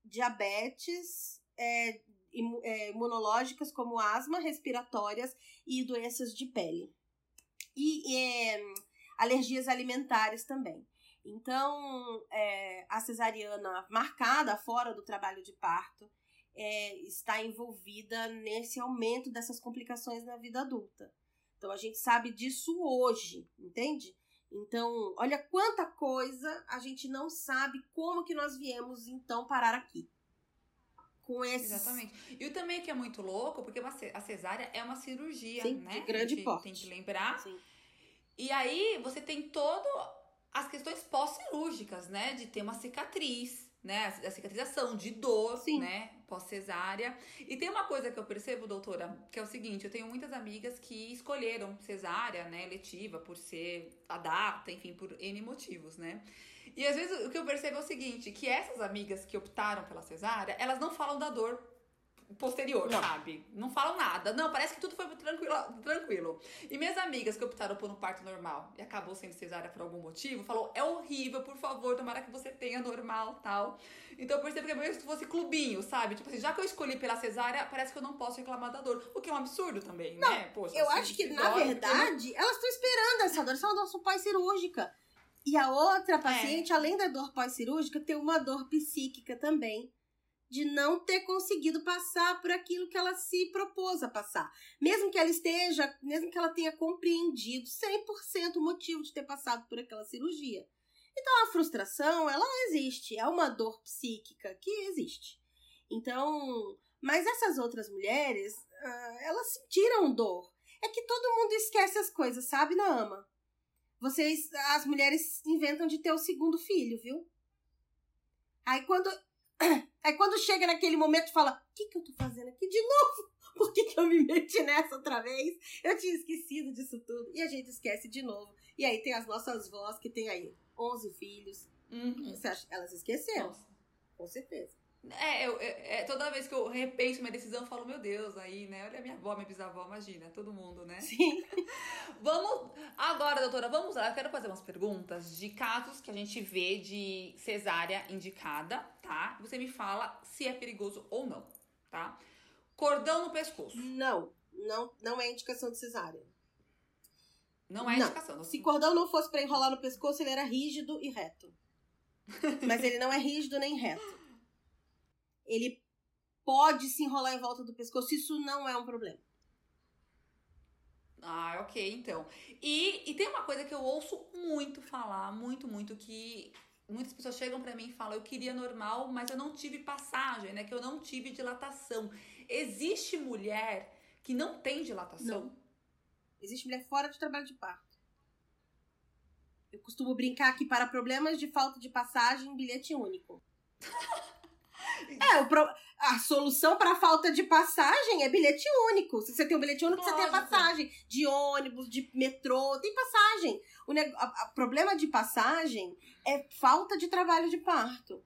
diabetes, é, é imunológicas como asma, respiratórias e doenças de pele. E é, alergias alimentares também. Então, é, a cesariana marcada fora do trabalho de parto é, está envolvida nesse aumento dessas complicações na vida adulta. Então, a gente sabe disso hoje, entende? Então, olha quanta coisa a gente não sabe como que nós viemos então parar aqui. Com esse Exatamente. E o também que é muito louco, porque a cesárea é uma cirurgia, Sim, né? De grande porte. Tem que lembrar. Sim. E aí você tem todo as questões pós-cirúrgicas, né? De ter uma cicatriz, né? A cicatrização, de dor, Sim. né? Pós-cesárea. E tem uma coisa que eu percebo, doutora, que é o seguinte: eu tenho muitas amigas que escolheram cesárea, né? Letiva, por ser a data, enfim, por N motivos, né? E às vezes o que eu percebo é o seguinte: que essas amigas que optaram pela cesárea, elas não falam da dor posterior, Não. sabe? Não falam nada. Não, parece que tudo foi tranquilo, tranquilo. E minhas amigas que optaram por um parto normal e acabou sendo cesárea por algum motivo, falou: é horrível, por favor, tomara que você tenha normal tal. Então eu percebo que é meio se fosse clubinho, sabe? Tipo assim, já que eu escolhi pela cesárea, parece que eu não posso reclamar da dor. O que é um absurdo também, né? Poxa, Eu se- acho que, na dói, verdade, elas estão esperando essa dor. Essa é uma dor pós-cirúrgica. E a outra paciente, além da dor pós-cirúrgica, tem uma dor psíquica também. De não ter conseguido passar por aquilo que ela se propôs a passar. Mesmo que ela esteja, mesmo que ela tenha compreendido 100% o motivo de ter passado por aquela cirurgia. Então a frustração, ela existe. É uma dor psíquica que existe. Então, mas essas outras mulheres, ah, elas sentiram dor. É que todo mundo esquece as coisas, sabe, Naama? Vocês, as mulheres inventam de ter o segundo filho, viu? Aí quando, aí quando chega naquele momento fala, o que que eu tô fazendo aqui de novo? [laughs] Por que que eu me meti nessa outra vez? Eu tinha esquecido disso tudo. E a gente esquece de novo. E aí tem as nossas vós que tem aí 11 filhos. Uhum. Você acha? Elas esqueceram, Nossa. com certeza. É, eu, é, é, toda vez que eu repenso minha decisão, eu falo, meu Deus, aí, né? Olha a minha avó, minha bisavó, imagina, todo mundo, né? Sim. [laughs] Vamos. Agora, doutora, vamos lá. Eu quero fazer umas perguntas de casos que a gente vê de cesárea indicada, tá? Você me fala se é perigoso ou não, tá? Cordão no pescoço. Não, não, não é indicação de cesárea. Não é Não. indicação. Se cordão não fosse pra enrolar no pescoço, ele era rígido e reto. Mas ele não é rígido nem reto. Ele pode se enrolar em volta do pescoço, isso não é um problema. Ah, ok, então. E, e tem uma coisa que eu ouço muito falar, muito, muito, que muitas pessoas chegam pra mim e falam, eu queria normal, mas eu não tive passagem, né? Que eu não tive dilatação. Existe mulher que não tem dilatação? Não. Existe mulher fora de trabalho de parto. Eu costumo brincar que para problemas de falta de passagem, bilhete único. [laughs] É, o pro- a solução para a falta de passagem é bilhete único. Se você tem um bilhete único, você tem a Lógico. passagem de ônibus, de metrô, tem passagem. O neg- a- a- problema de passagem é falta de trabalho de parto.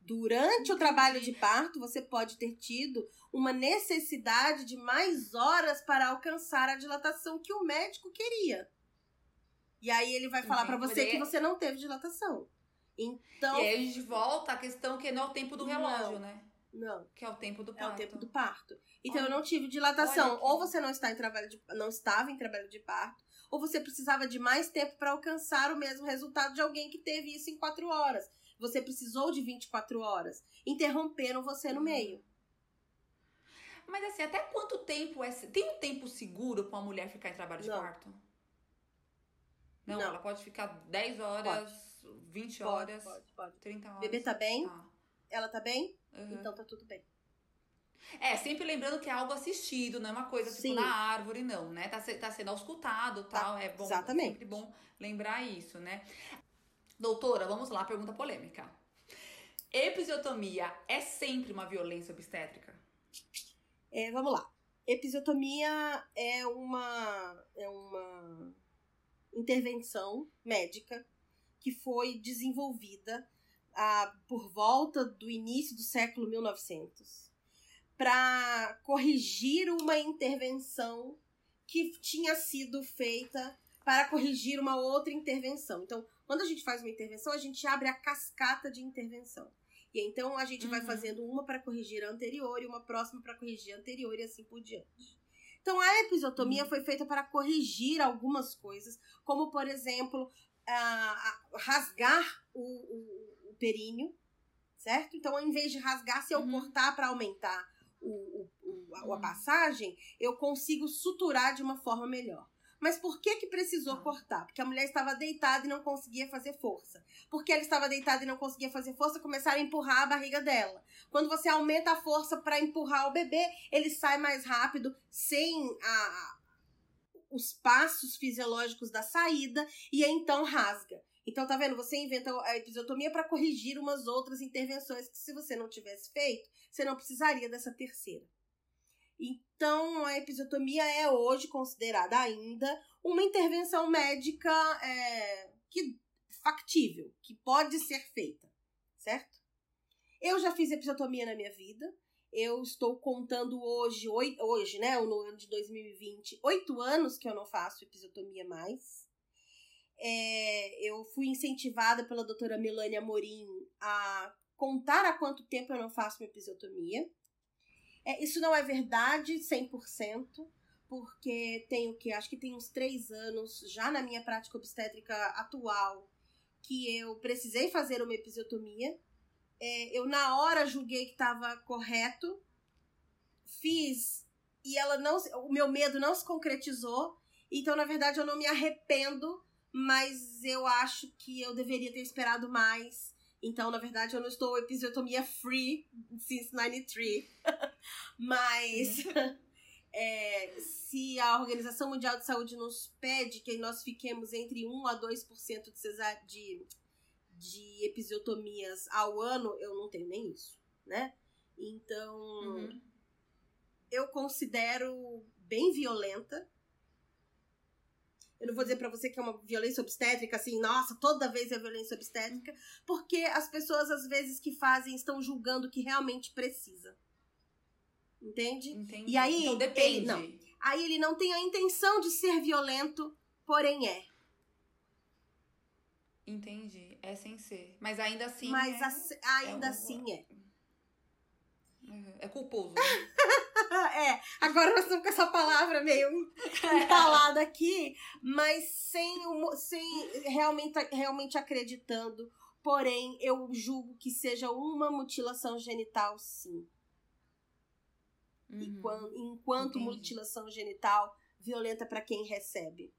Durante o trabalho de parto, você pode ter tido uma necessidade de mais horas para alcançar a dilatação que o médico queria. E aí ele vai falar para você que você não teve dilatação. Então, E aí a gente volta à questão que não é o tempo do relógio, Não. né? não. Que é o tempo do É parto. o tempo do parto. Então Olha- eu não tive dilatação. Ou você não está em trabalho de, não estava em trabalho de parto, ou você precisava de mais tempo para alcançar o mesmo resultado de alguém que teve isso em quatro horas. Você precisou de 24 horas. Interromperam você Hum. no meio. Mas assim, até quanto tempo é. Tem um tempo seguro pra uma mulher ficar em trabalho de Não. parto? Não, Não. ela pode ficar 10 horas, 20 Pode, horas, pode, pode. 30 horas. Bebê tá bem? Tá. Ela tá bem? Uhum. Então tá tudo bem. É, sempre lembrando que é algo assistido, não é uma coisa tipo Sim. na árvore, não, né? Tá, tá sendo auscultado Tá, tal. É bom, exatamente. é sempre bom lembrar isso, né? Doutora, vamos lá, pergunta polêmica. Episiotomia é sempre uma violência obstétrica? É, vamos lá. Episiotomia é uma, é uma intervenção médica que foi desenvolvida ah, por volta do início do século 1900 para corrigir uma intervenção que tinha sido feita para corrigir uma outra intervenção. Então, quando a gente faz uma intervenção, a gente abre a cascata de intervenção. E então a gente vai Uhum. fazendo uma para corrigir a anterior e uma próxima para corrigir a anterior e assim por diante. Então, a episiotomia uhum. foi feita para corrigir algumas coisas, como, por exemplo, uh, rasgar o, o, o, períneo, certo? Então, em vez de rasgar, se eu uhum. cortar para aumentar o, o, a, a uhum. passagem, eu consigo suturar de uma forma melhor. Mas por que que precisou ah. cortar? Porque a mulher estava deitada e não conseguia fazer força. Porque ela estava deitada e não conseguia fazer força, começaram a empurrar a barriga dela. Quando você aumenta a força para empurrar o bebê, ele sai mais rápido, sem a, os passos fisiológicos da saída, e então rasga. Então, tá vendo? Você inventa a episiotomia para corrigir umas outras intervenções que, se você não tivesse feito, você não precisaria dessa terceira. Então, a episiotomia é hoje considerada ainda uma intervenção médica é, que factível, que pode ser feita, certo? Eu já fiz episiotomia na minha vida. Eu estou contando hoje, hoje, né, no ano de 2020, oito anos que eu não faço episiotomia mais. É, eu fui incentivada pela doutora Melania Morim a contar há quanto tempo eu não faço uma episiotomia. É, isso não é verdade 100%, porque tenho que, acho que tem uns três anos já na minha prática obstétrica atual que eu precisei fazer uma episiotomia. É, eu na hora julguei que estava correto, fiz e ela não, o meu medo não se concretizou. Então, na verdade, eu não me arrependo, mas eu acho que eu deveria ter esperado mais então, na verdade, eu não estou episiotomia free since 93. [laughs] Mas [laughs] é, se a Organização Mundial de Saúde nos pede que nós fiquemos entre 1 a 2% de, cesar de, de episiotomias ao ano, eu não tenho nem isso, né? Então, uhum. eu considero bem violenta eu não vou dizer para você que é uma violência obstétrica, assim, nossa, toda vez é violência obstétrica, porque as pessoas, às vezes, que fazem, estão julgando que realmente precisa. Entende? Entendi. E aí. Então depende. Ele, não. Aí ele não tem a intenção de ser violento, porém é. Entendi. É sem ser. Mas ainda assim. Mas é, ainda é assim é. É culposo. [laughs] é, agora nós estamos com essa palavra meio [laughs] entalada aqui, mas sem, sem realmente, realmente acreditando. Porém, eu julgo que seja uma mutilação genital, sim. Uhum. Enquanto, enquanto mutilação genital violenta para quem recebe.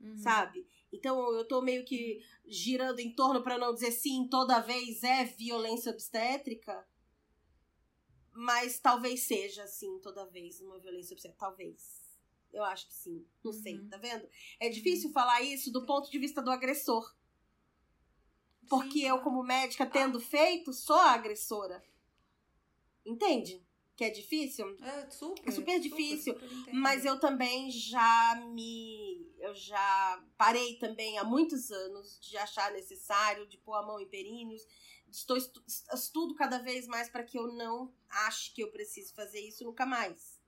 Uhum. Sabe? Então eu tô meio que girando em torno para não dizer sim, toda vez é violência obstétrica mas talvez seja, assim, toda vez uma violência obstétrica. Talvez. Eu acho que sim. Não uhum. sei, tá vendo? É difícil falar isso do ponto de vista do agressor. Porque sim, eu, como médica, tendo ah. feito, sou a agressora. Entende? Que é difícil? É super. É super difícil. Super, super mas eu também já me. Eu já parei também há muitos anos de achar necessário de pôr a mão em perínneos estou estu estudo cada vez mais para que eu não ache que eu preciso fazer isso nunca mais.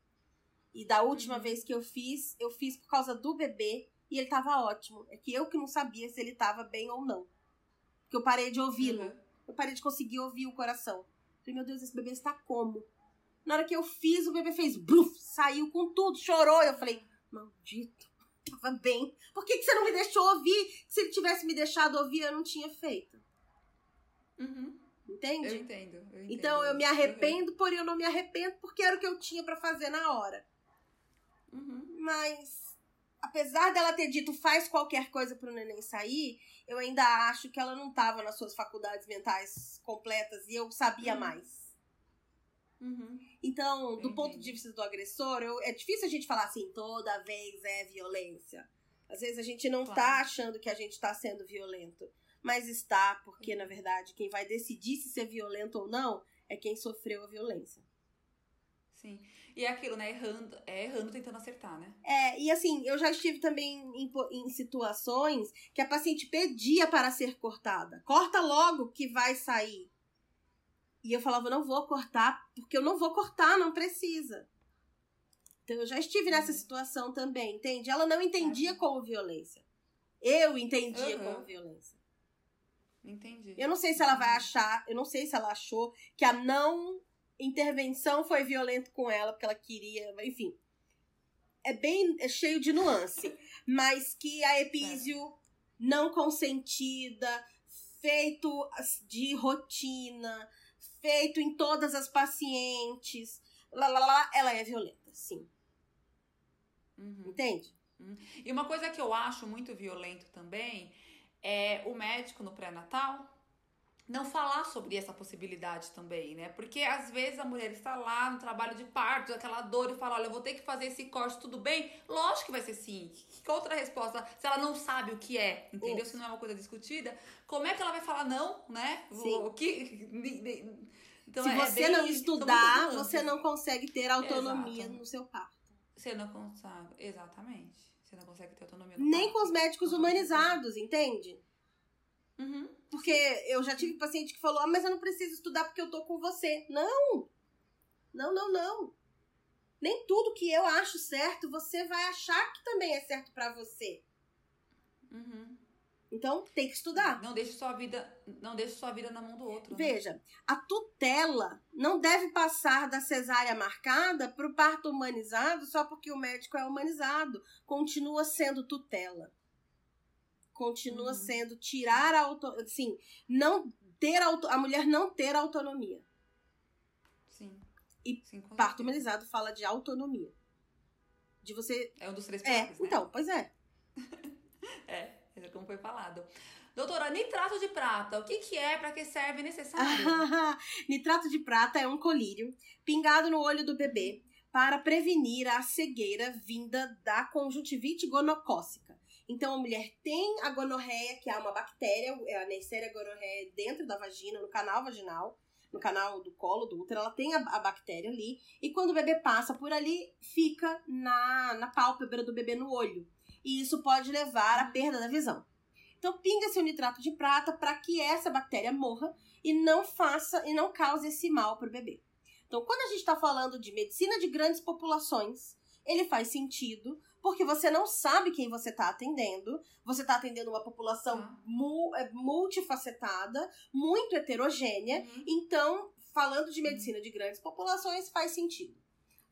E da última uhum. vez que eu fiz, eu fiz por causa do bebê e ele tava ótimo. É que eu que não sabia se ele tava bem ou não. Porque eu parei de ouvi-lo. Uhum. Eu parei de conseguir ouvir o coração. Falei, meu Deus, esse bebê está como? Na hora que eu fiz, o bebê fez bluf, saiu com tudo, chorou. Eu falei, maldito, tava bem. Por que, que você não me deixou ouvir? Se ele tivesse me deixado ouvir, eu não tinha feito. Uhum. Entende? Eu entendo, eu entendo. Então eu me arrependo, uhum. porém eu não me arrependo porque era o que eu tinha para fazer na hora. Uhum. Mas, apesar dela ter dito faz qualquer coisa pro neném sair, eu ainda acho que ela não tava nas suas faculdades mentais completas e eu sabia uhum. mais. Uhum. Então, do ponto de vista do agressor, eu, é difícil a gente falar assim, toda vez é violência. Às vezes a gente não tá claro. tá achando que a gente tá sendo violento mas está, porque na verdade quem vai decidir se ser violento ou não é quem sofreu a violência. Sim. E é aquilo, né? Errando, é errando tentando acertar, né? É, e assim, eu já estive também em, em situações que a paciente pedia para ser cortada. Corta logo que vai sair. E eu falava, não vou cortar, porque eu não vou cortar, não precisa. Então eu já estive nessa uhum. situação também, entende? Ela não entendia como violência. Eu entendia uhum. como violência. Entendi. Eu não sei se ela vai achar, eu não sei se ela achou que a não intervenção foi violento com ela, porque ela queria, enfim. é bem é cheio de nuance, [laughs] mas que a epísio não consentida, feito de rotina, feito em todas as pacientes, lá, lá, lá, ela é violenta, sim. Uhum. Entende? Uhum. E uma coisa que eu acho muito violento também é o médico no pré-natal não falar sobre essa possibilidade também, né? Porque às vezes a mulher está lá no trabalho de parto, aquela dor e fala: Olha, eu vou ter que fazer esse corte, tudo bem? Lógico que vai ser sim. Que outra resposta? Se ela não sabe o que é, entendeu? Se não é uma coisa discutida, como é que ela vai falar não, né? Sim. O que. [laughs] Então, Se é você não isso, estudar, você não consegue ter autonomia Exato. no seu parto. Você não consegue, exatamente. Você não consegue ter autonomia no Nem parto. com os médicos humanizados, entende? Uhum. Porque eu já tive paciente que falou: ah, mas eu não preciso estudar porque eu tô com você. Não! Não, não, não. Nem tudo que eu acho certo você vai achar que também é certo para você. Uhum. Então tem que estudar. Não deixe sua vida, não deixe sua vida na mão do outro. Né? Veja, né? a tutela não deve passar da cesárea marcada para o parto humanizado só porque o médico é humanizado. Continua sendo tutela continua uhum. sendo tirar a auto, assim, não ter auto, a mulher não ter autonomia. Sim. E Sim, parto humanizado fala de autonomia. De você É um dos três pilares, é, né? Então, pois é. [laughs] é, é como foi falado. Doutora, nitrato de prata, o que, que é, para que serve, necessário? [laughs] nitrato de prata é um colírio pingado no olho do bebê para prevenir a cegueira vinda da conjuntivite gonocócica. Então, a mulher tem a gonorreia, que é uma bactéria, é a Neisseria gonorreia dentro da vagina, no canal vaginal, no canal do colo, do útero, ela tem a, a, bactéria ali, e quando o bebê passa por ali, fica na, na pálpebra do bebê no olho. E isso pode levar à perda da visão. Então, pinga-se o nitrato de prata para que essa bactéria morra e não faça e não cause esse mal para o bebê. Então, quando a gente está falando de medicina de grandes populações, ele faz sentido, porque você não sabe quem você está atendendo. Você está atendendo uma população ah. mu é, multifacetada, muito heterogênea. Uhum. Então, falando de medicina uhum. de grandes populações, faz sentido.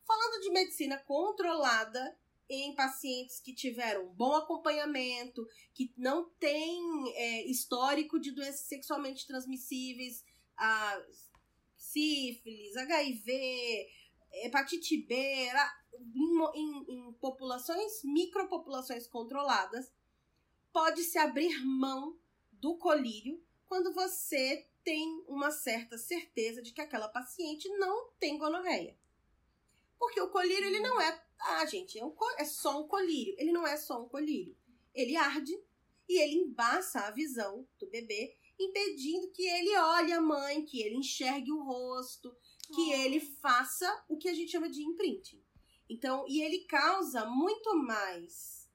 Falando de medicina controlada em pacientes que tiveram bom acompanhamento, que não têm é, histórico de doenças sexualmente transmissíveis, a sífilis, HIV, hepatite B, em, em populações, micropopulações controladas, pode-se abrir mão do colírio quando você tem uma certa certeza de que aquela paciente não tem gonorreia. Porque o colírio, ele não é. Ah, gente, é, um, é só um colírio. Ele não é só um colírio. Ele arde e ele embaça a visão do bebê, impedindo que ele olhe a mãe, que ele enxergue o rosto, que ele faça o que a gente chama de imprinting. Então, e ele causa muito mais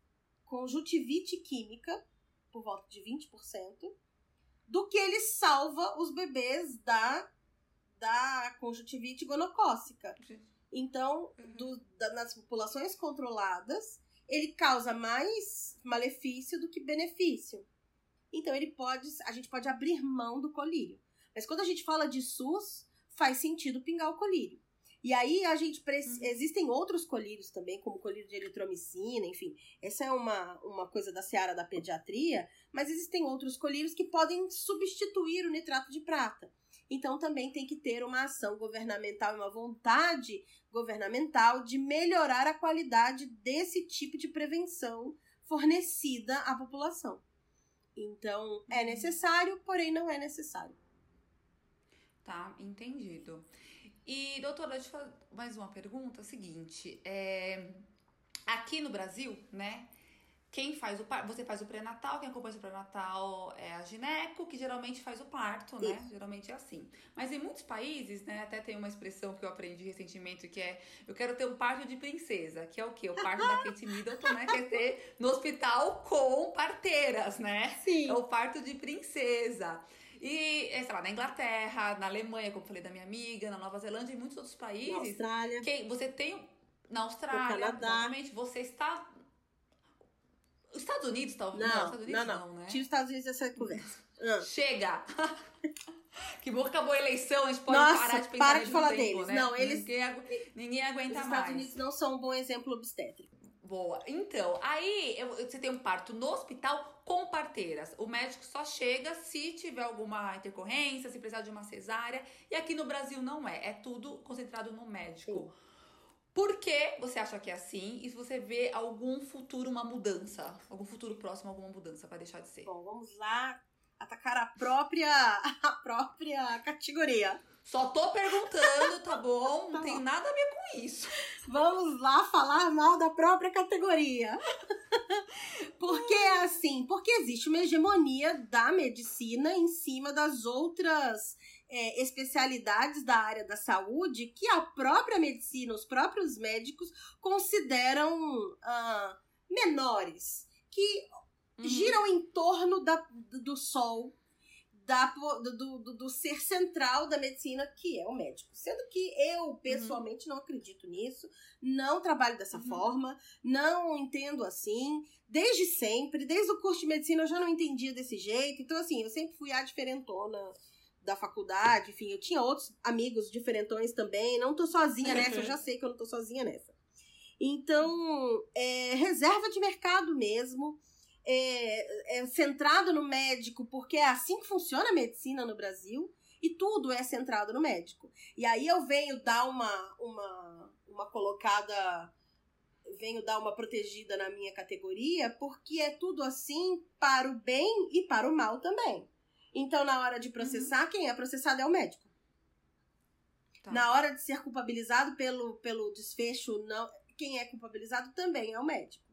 conjuntivite química, por volta de 20%, do que ele salva os bebês da, da conjuntivite gonocócica. Então, uhum. do, da, nas populações controladas, ele causa mais malefício do que benefício. Então, ele pode, a gente pode abrir mão do colírio. Mas quando a gente fala de SUS, faz sentido pingar o colírio. E aí a gente uhum. existem outros colírios também, como colírio de eritromicina, enfim. Essa é uma, uma coisa da seara da pediatria, mas existem outros colírios que podem substituir o nitrato de prata. Então também tem que ter uma ação governamental e uma vontade governamental de melhorar a qualidade desse tipo de prevenção fornecida à população. Então, é uhum. necessário, porém não é necessário. Tá, entendido. E, doutora, deixa eu fazer mais uma pergunta. É seguinte, é, aqui no Brasil, né? Quem faz o parto, você faz o pré-natal, quem acompanha o pré-natal é a gineco, que geralmente faz o parto, né? Isso. Geralmente é assim. Mas em muitos países, né, até tem uma expressão que eu aprendi recentemente que é eu quero ter um parto de princesa, que é o quê? O parto da Kate [laughs] Middleton, né, quer ter no hospital com parteiras, né? Sim. É o parto de princesa. E, é, sei lá, na Inglaterra, na Alemanha, como falei da minha amiga, na Nova Zelândia e muitos outros países. Na Austrália. Que você tem. Na Austrália, no Canadá. exatamente, você está. Os Estados Unidos, talvez. Não, não, Estados Unidos não, não. não né? Tira os Estados Unidos dessa conversa. Não. Chega! [laughs] que bom que acabou a eleição, a gente pode Nossa, parar de pensar para de falar tempo, deles. Né? Não, eles. Ninguém, agu... ninguém aguenta mais. Os mais. Estados Unidos não são um bom exemplo obstétrico. Boa. Então, aí eu- você tem um parto no hospital com parteiras. O médico só chega se tiver alguma intercorrência, se precisar de uma cesárea. E aqui no Brasil não é. É tudo concentrado no médico. Por que você acha que é assim? E se você vê algum futuro, uma mudança? Algum futuro próximo, alguma mudança vai deixar de ser? Bom, vamos lá atacar a própria, [laughs] a própria categoria. Só tô perguntando, tá bom? [laughs] Não Tá tem bom. nada a ver com isso. Vamos lá falar mal da própria categoria. [laughs] porque é assim, porque existe uma hegemonia da medicina em cima das outras é, especialidades da área da saúde que a própria medicina, os próprios médicos consideram ah, menores, que Uhum. giram em torno da, do sol, da, do, do, do ser central da medicina, que é o médico. Sendo que eu, pessoalmente, não acredito nisso, não trabalho dessa Uhum. forma, não entendo assim. Desde sempre, desde o curso de medicina, eu já não entendia desse jeito. Então, assim, eu sempre fui a diferentona da faculdade, enfim, eu tinha outros amigos diferentões também. Não tô sozinha nessa, eu já sei que eu não tô sozinha nessa. Então, é reserva de mercado mesmo é, é centrado no médico, porque é assim que funciona a medicina no Brasil, e tudo é centrado no médico. E aí eu venho dar uma, uma, uma colocada, venho dar uma protegida na minha categoria, porque é tudo assim para o bem e para o mal também. Então, na hora de processar, quem é processado é o médico. Tá. Na hora de ser culpabilizado pelo, pelo desfecho, não, quem é culpabilizado também é o médico.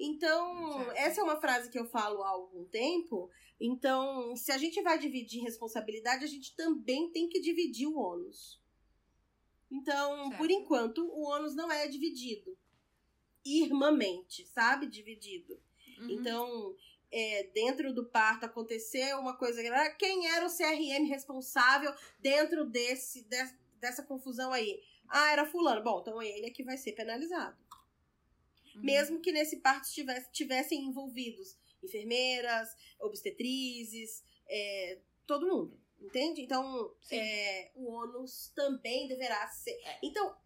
Então, Certo. essa é uma frase que eu falo há algum tempo. Então, se a gente vai dividir responsabilidade, a gente também tem que dividir o ônus. Então, Certo. por enquanto, o ônus não é dividido. Irmamente, sabe? Dividido. Uhum. Então, é, dentro do parto aconteceu uma coisa. ah, Quem era o CRM responsável dentro desse, des- dessa confusão aí? Ah, era fulano. Bom, então ele é que vai ser penalizado. Uhum. Mesmo que nesse parto tivesse, tivessem envolvidos enfermeiras, obstetrizes, é, todo mundo. Entende? Então, é, o ônus também deverá ser. É. Então,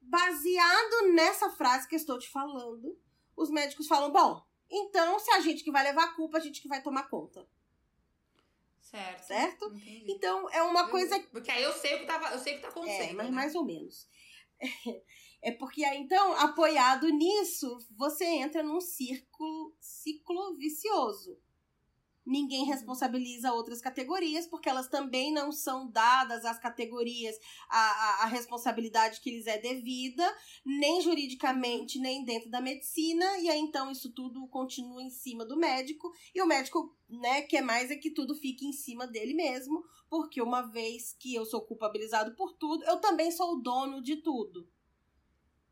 baseado nessa frase que eu estou te falando, os médicos falam: bom, então se a gente que vai levar a culpa, a gente que vai tomar conta. Certo. Certo? Entendi. Então, é uma coisa Porque aí eu sei o que, tava, eu sei o que tá acontecendo. É, mas né? mais ou menos. [laughs] É porque então, apoiado nisso, você entra num círculo, ciclo vicioso. Ninguém Uhum. responsabiliza outras categorias, porque elas também não são dadas às categorias a, a, a responsabilidade que lhes é devida, nem juridicamente, nem dentro da medicina, e aí então isso tudo continua em cima do médico, e o médico, né, quer mais é que tudo fique em cima dele mesmo, porque uma vez que eu sou culpabilizado por tudo, eu também sou o dono de tudo.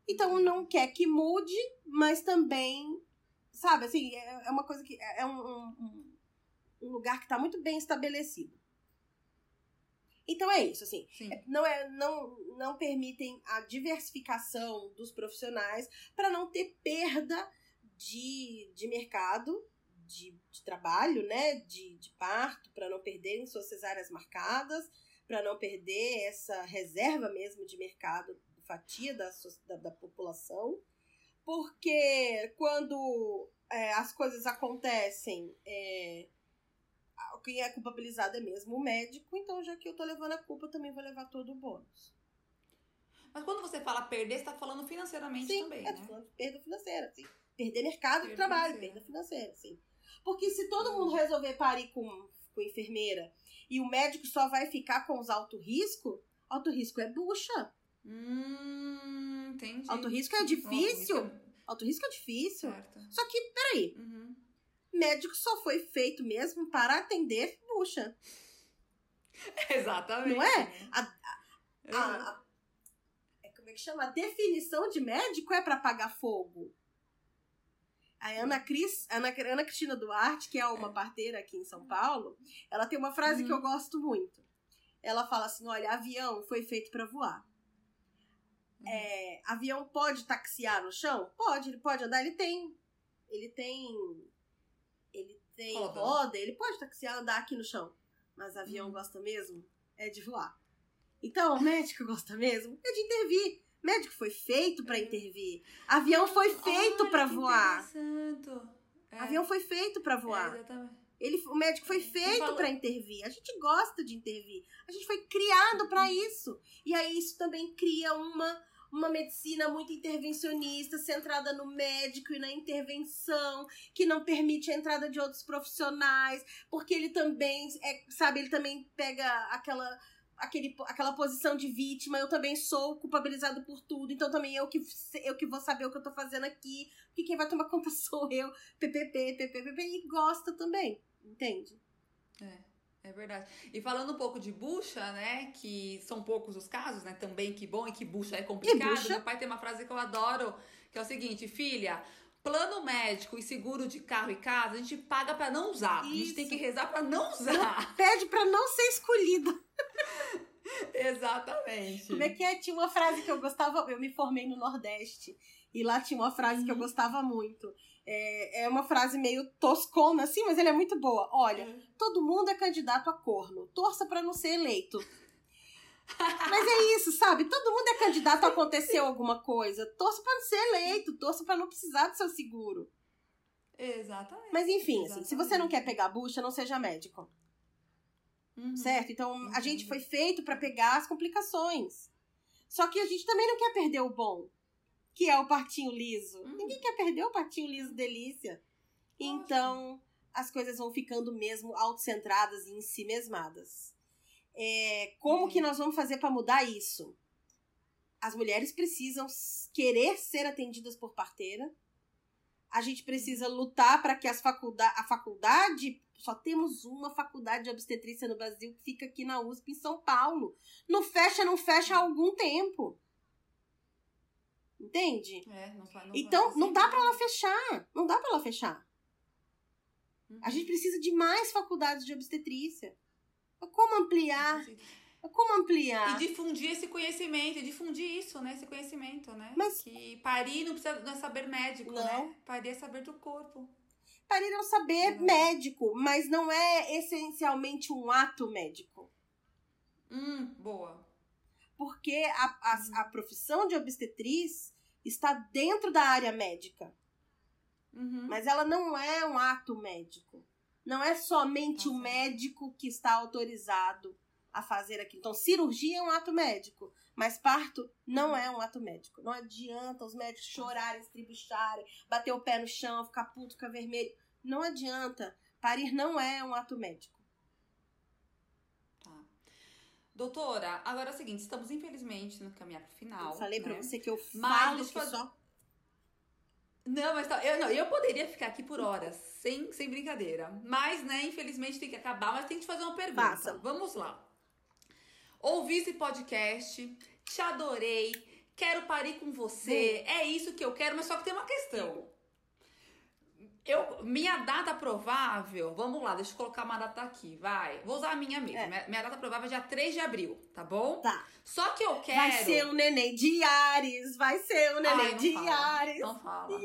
Então não quer que mude, mas também, sabe, assim, é é uma coisa que é um, um, um lugar que está muito bem estabelecido. Então é isso, assim, Sim. não é não não permitem a diversificação dos profissionais para não ter perda de, de mercado de, de trabalho né de, de parto para não perderem suas cesáreas marcadas para não perder essa reserva mesmo de mercado fatia da, da, da população porque quando é, as coisas acontecem é, quem é culpabilizado é mesmo o médico, então já que eu tô levando a culpa, também vou levar todo o bônus. Mas quando você fala perder, você tá falando financeiramente Sim, também, é, né? falando de perda financeira, sim. Perder mercado de Perda trabalho, financeira. perda financeira, sim. Porque se todo mundo resolver parir com, com enfermeira e o médico só vai ficar com os alto risco, alto risco é bucha. Hum, entendi. Alto risco é difícil. alto risco Alto risco é difícil. é- Certo. Só que, peraí, Uhum. médico só foi feito mesmo para atender bucha. Exatamente. Não é? A- a, a- é, como é que chama? A definição de médico é para apagar fogo. A Ana, Cris, Ana, Ana Cristina Duarte, que é uma parteira aqui em São Paulo, ela tem uma frase Uhum. que eu gosto muito. Ela fala assim: olha, avião foi feito para voar. Uhum. É, avião pode taxiar no chão? Pode, ele pode andar, ele tem. Ele tem. Ele tem Roda. roda, ele pode taxiar, andar aqui no chão. Mas avião Uhum. gosta mesmo? É de voar. Então, o médico [laughs] gosta mesmo? É de intervir Médico foi feito para intervir. Avião foi feito para voar. É. Avião foi feito para voar. É, exatamente. Ele, o médico foi feito falou- para intervir. A gente gosta de intervir. A gente foi criado para isso. E aí isso também cria uma uma medicina muito intervencionista, centrada no médico e na intervenção, que não permite a entrada de outros profissionais, porque ele também, é, sabe, ele também pega aquela aquele, aquela posição de vítima, eu também sou culpabilizado por tudo, então também eu que, eu que vou saber o que eu tô fazendo aqui, porque quem vai tomar [laughs] conta sou eu, ppp, ppp, e gosta também, entende? É verdade. E falando um pouco de bucha, né? Que são poucos os casos, né? Também que bom e que bucha é complicado. bucha? Meu pai tem uma frase que eu adoro, que é o seguinte, filha. Plano médico e seguro de carro e casa, a gente paga pra não usar. A gente Isso. tem que rezar pra não usar. Pede pra não ser escolhida. [laughs] Exatamente. Como é que é? Tinha uma frase que eu gostava, eu me formei no Nordeste, e lá tinha uma frase que eu Uhum. gostava muito. É, é uma frase meio toscona, assim, mas ela é muito boa. Olha, todo mundo é candidato a corno. Torça pra não ser eleito. [laughs] Mas é isso, sabe? Todo mundo é candidato a acontecer alguma coisa. Torça pra não ser eleito, torça pra não precisar do seu seguro. Exatamente. Mas enfim, assim, se você não Exatamente. quer pegar bucha, não seja médico, Uhum. certo? Então, a Entendi. gente foi feito pra pegar as complicações. Só que a gente também não quer perder o bom, que é o partinho liso. Uhum. Ninguém quer perder o partinho liso delícia. Então, as coisas vão ficando mesmo autocentradas e em si mesmadas. É, como Uhum. que nós vamos fazer para mudar isso? As mulheres precisam querer ser atendidas por parteira. A gente precisa lutar para que as faculda a faculdade. Só temos uma faculdade de obstetrícia no Brasil que fica aqui na USP, em São Paulo. Não fecha, não fecha há algum tempo. Entende? É, não não Então, não dá para ela fechar. Não dá para ela fechar. Uhum. A gente precisa de mais faculdades de obstetrícia. Como ampliar? Como ampliar? E difundir esse conhecimento, difundir isso, né? Esse conhecimento, né? Mas- Que parir não precisa não é saber médico, Não. né? Parir é saber do corpo. Parir é um saber Uhum. médico, mas não é essencialmente um ato médico. Hum, boa. Porque a, a, a profissão de obstetriz está dentro da área médica. Uhum. Mas ela não é um ato médico. Não é somente Tá o médico que está autorizado a fazer aquilo. Então, cirurgia é um ato médico, mas parto não Uhum. é um ato médico. Não adianta os médicos chorarem, estribucharem, bater o pé no chão, ficar puto, ficar vermelho. Não adianta. Parir não é um ato médico. Doutora, agora é o seguinte, estamos infelizmente no caminhar pro final. eu falei pra né? você que eu Mas falo deixa que fazer- só. Não, mas tá, eu, não, eu poderia ficar aqui por horas, sem, sem brincadeira. Mas, né, infelizmente tem que acabar, mas tem que te fazer uma pergunta. Faça. Vamos lá. Ouvi esse podcast, te adorei, quero parir com você, é isso que eu quero, mas só que tem uma questão. Eu, minha data provável, vamos lá, deixa eu colocar uma data aqui, vai. Vou usar a minha mesmo. É. Minha, minha data provável é dia 3 de abril, tá bom? Tá. Só que eu quero. Vai ser um neném de Ares, vai ser um neném Ai, não de fala, Ares. Não fala.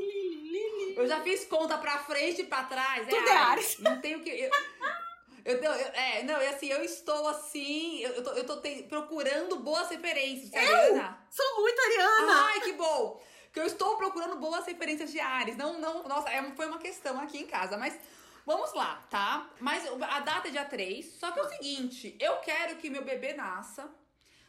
Eu já fiz conta pra frente e pra trás. Tudo é Ares. Não tenho que. Eu, eu, eu- é, não, e assim, eu estou assim. Eu, eu tô, eu tô te- procurando boas referências, Ariana. Sou muito ariana. Ai, que bom! Que eu estou procurando boas referências de Ares. Não, não, nossa, é, foi uma questão aqui em casa, mas. Vamos lá, tá? Mas a data é dia 3. Só que é o seguinte: eu quero que meu bebê nasça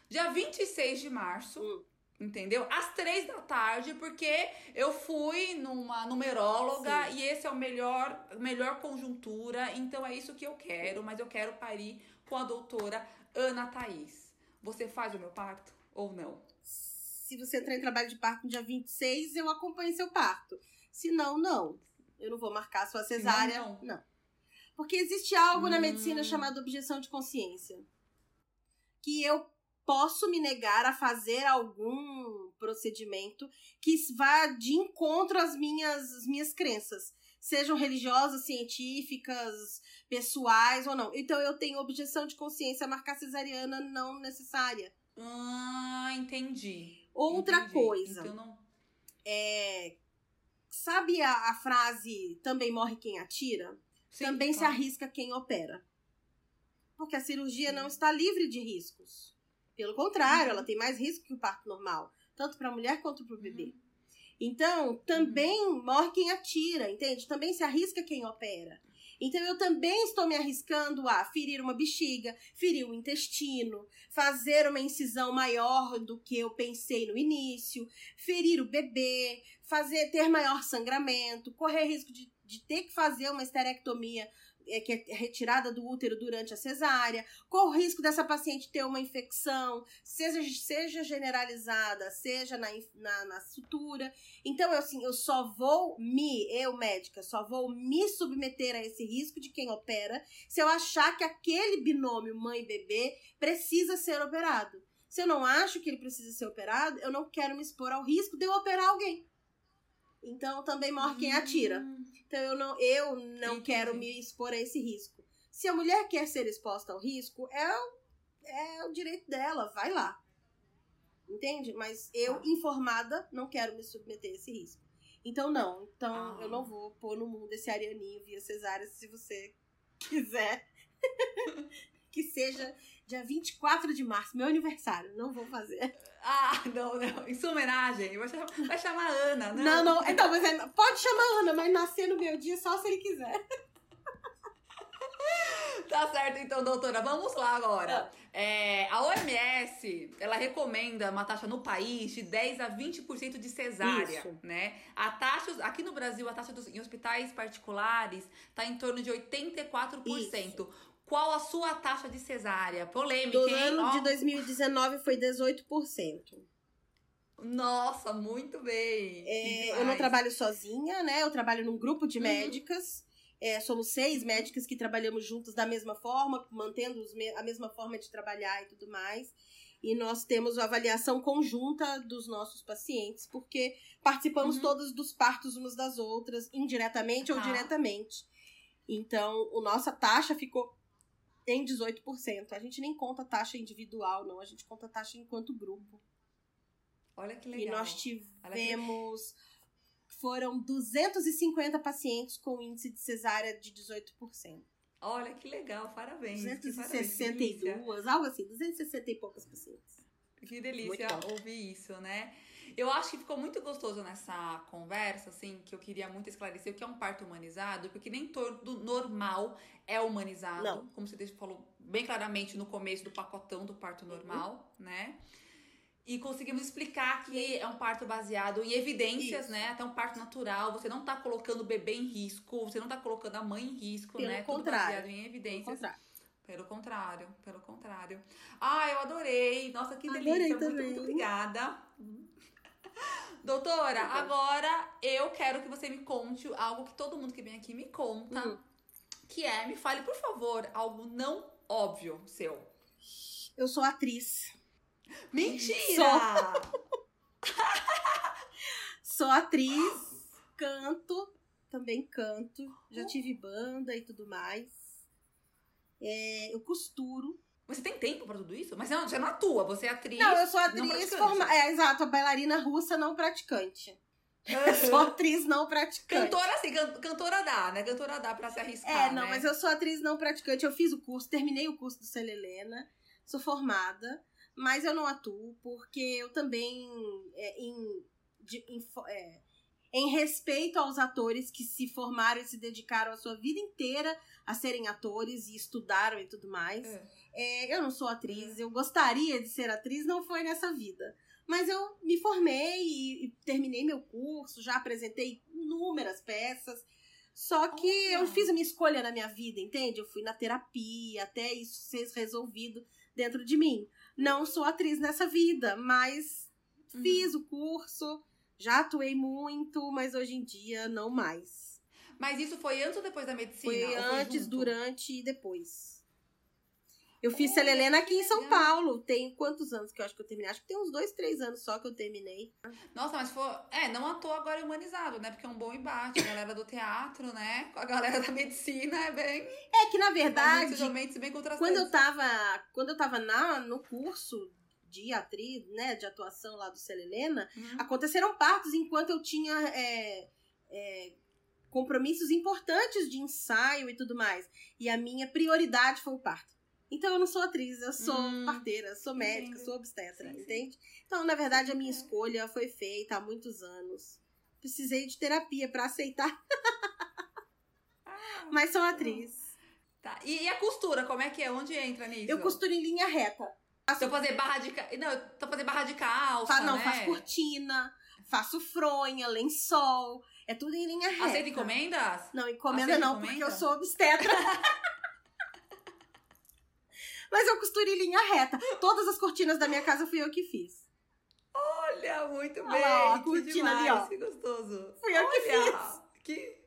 dia 26 de março. Hum. Entendeu? Às três da tarde, porque eu fui numa numeróloga e esse é o melhor, melhor conjuntura. Então é isso que eu quero, mas eu quero parir com a doutora Ana Thaís. Você faz o meu parto ou não? Se você entrar em trabalho de parto no dia 26, eu acompanho seu parto. Se não, não. Eu não vou marcar sua não, cesárea. não. não. Porque existe algo na Hum. medicina chamado objeção de consciência. Que eu posso me negar a fazer algum procedimento que vá de encontro às minhas, às minhas crenças. Sejam religiosas, científicas, pessoais ou não. Então eu tenho objeção de consciência a marcar cesariana não necessária. Ah, entendi. Outra Entendi. coisa. Então não. É, sabe a, a frase também morre quem atira? Sim, também se claro. arrisca quem opera. Porque a cirurgia Sim. não está livre de riscos. Pelo contrário, Uhum. ela tem mais risco que o parto normal. tanto para a mulher quanto para o bebê. Uhum. Então, também uhum. morre quem atira, entende? Também se arrisca quem opera. Então eu também estou me arriscando a ferir uma bexiga, ferir o intestino, fazer uma incisão maior do que eu pensei no início, ferir o bebê, fazer ter maior sangramento, correr risco de, de ter que fazer uma esterectomia é, que é retirada do útero durante a cesárea, corre o risco dessa paciente ter uma infecção, seja, seja generalizada, seja na, na, na sutura. Então, eu, assim, eu só vou me, eu médica, só vou me submeter a esse risco de quem opera se eu achar que aquele binômio mãe-bebê precisa ser operado. Se eu não acho que ele precisa ser operado, eu não quero me expor ao risco de eu operar alguém. Então também morre quem atira. Hum. Então eu não, eu não quero me expor a esse risco. Se a mulher quer ser exposta ao risco, é o, é o direito dela, vai lá. Entende? Mas eu, ah. informada, não quero me submeter a esse risco. Então, não. Então, ah. eu não vou pôr no mundo esse arianinho via cesárea se você [laughs] quiser. [laughs] que seja dia 24 de março, meu aniversário. Não vou fazer. Ah, não, não. Em sua homenagem, vai chamar, vai chamar Ana, né? Não, não. Então, mas é, pode chamar Ana, mas nascer no meu dia só se ele quiser. [laughs] Tá certo, então, doutora. Vamos lá agora. É, a OMS, ela recomenda uma taxa no país de 10 a 20% de cesárea, Isso. né? A taxa, aqui no Brasil, a taxa dos, em hospitais particulares tá em torno de 84%. Isso. Qual a sua taxa de cesárea? Polêmica, Do hein? ano oh. de 2019 foi 18%. Nossa, muito bem. É, eu não trabalho sozinha, né? Eu trabalho num grupo de uhum. médicas. É, somos seis médicas que trabalhamos juntas da mesma forma, mantendo a mesma forma de trabalhar e tudo mais. E nós temos a avaliação conjunta dos nossos pacientes, porque participamos uhum. todas dos partos umas das outras, indiretamente ou diretamente. Então, a nossa taxa ficou tem 18%. A gente nem conta taxa individual, não. A gente conta taxa enquanto grupo. Olha que legal. E nós tivemos. Foram 250 pacientes com índice de cesárea de 18%. Olha que legal, parabéns. 262, parabéns, algo assim, 260 e poucas pacientes. Que delícia ouvir isso, né? Eu acho que ficou muito gostoso nessa conversa, assim, que eu queria muito esclarecer o que é um parto humanizado, porque nem todo normal é humanizado, Não. como você falou bem claramente no começo do pacotão do parto uhum. normal, uhum. né? E conseguimos explicar que é um parto baseado em evidências, Isso. né? Até um parto natural. Você não tá colocando o bebê em risco, você não tá colocando a mãe em risco, Pelo né? Contrário. Tudo baseado em evidências. Pelo contrário. Pelo contrário, pelo contrário. Ah, eu adorei. Nossa, que delícia. Adorei muito, também. muito obrigada. Doutora, agora eu quero que você me conte algo que todo mundo que vem aqui me conta. Uhum. Que é, me fale, por favor, algo não óbvio seu. Eu sou atriz. Mentira! Sou, [laughs] sou atriz, canto, também canto. Já tive banda e tudo mais. É, eu costuro. Você tem tempo para tudo isso? Mas você não atua, você é atriz. Não, eu sou atriz formada. É, exato, a bailarina russa não praticante. Eu sou atriz não praticante. Cantora, assim, cantora dá, né? Cantora dá pra se arriscar. É, não, né? mas eu sou atriz não praticante. Eu fiz o curso, terminei o curso do Célia Helena, sou formada, mas eu não atuo porque eu também, é, em, de, em, é, em respeito aos atores que se formaram e se dedicaram a sua vida inteira a serem atores e estudaram e tudo mais. É. É, eu não sou atriz, é. eu gostaria de ser atriz, não foi nessa vida. Mas eu me formei e, e terminei meu curso, já apresentei inúmeras peças. Só que eu fiz uma escolha na minha vida, entende? Eu fui na terapia, até isso ser resolvido dentro de mim. Não sou atriz nessa vida, mas uhum. fiz o curso, já atuei muito, mas hoje em dia não mais. Mas isso foi antes ou depois da medicina? Foi antes, foi durante e depois. Eu fiz Olha, Helena aqui em São Paulo. Tem quantos anos que eu acho que eu terminei? Acho que tem uns dois, três anos só que eu terminei. Nossa, mas for. É, não à toa agora é humanizado, né? Porque é um bom embate. A galera do teatro, né? Com a galera da medicina é bem. É que, na verdade. Bem quando eu tava. Quando eu tava na, no curso de atriz, né? De atuação lá do Helena, uhum. aconteceram partos enquanto eu tinha. É, é, compromissos importantes de ensaio e tudo mais. E a minha prioridade foi o parto. Então eu não sou atriz, eu sou Hum, parteira, sou médica, entendo. sou obstetra, Sim, sim. entende? Então, na verdade, a minha É. escolha foi feita há muitos anos. Precisei de terapia pra aceitar, [laughs] mas sou atriz. Tá. E, e a costura, como é que é? Onde entra nisso? Eu costuro em linha reta. Tô fazer barra de ca... Não, eu tô fazer barra de calça, Fa- não, né? faço cortina, faço fronha, lençol. É tudo em linha reta. Aceita encomendas? Não, encomenda Aceita não, encomenda? porque eu sou obstetra. [laughs] Mas eu costuro em linha reta. Todas as cortinas da minha casa fui eu que fiz. Olha, muito Olha bem. lá, ó, a cortina ali, demais, ó. Que gostoso. Fui eu que Olha, Que...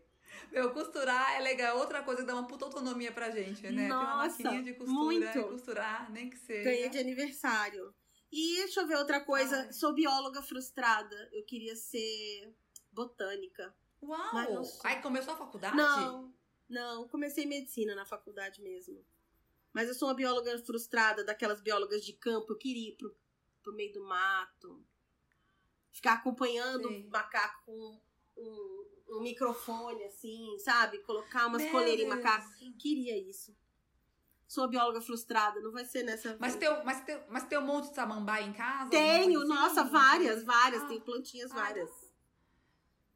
Meu, costurar é legal. Outra coisa que dá uma puta autonomia pra gente, né? Ter uma Nossa, maquininha de costura muito. e costurar, nem que seja. Ganhei de aniversário. E deixa eu ver outra coisa. Ai. Sou bióloga frustrada. Eu queria ser botânica. Mas não Uau! sou. Aí começou a faculdade? Não, não. Comecei medicina na faculdade mesmo. Mas eu sou uma bióloga frustrada, daquelas biólogas de campo. Eu queria ir pro, pro meio do mato. Ficar acompanhando o macaco com um, um microfone, assim, sabe? Colocar umas Meu coleiras em Deus. macaco. Queria isso. Sou bióloga frustrada, não vai ser nessa Mas vida. tem, mas, tem, mas tem um monte de samambaia em casa? Tenho, coisa nossa, assim? várias, várias. Ah. Tem plantinhas Ah, várias.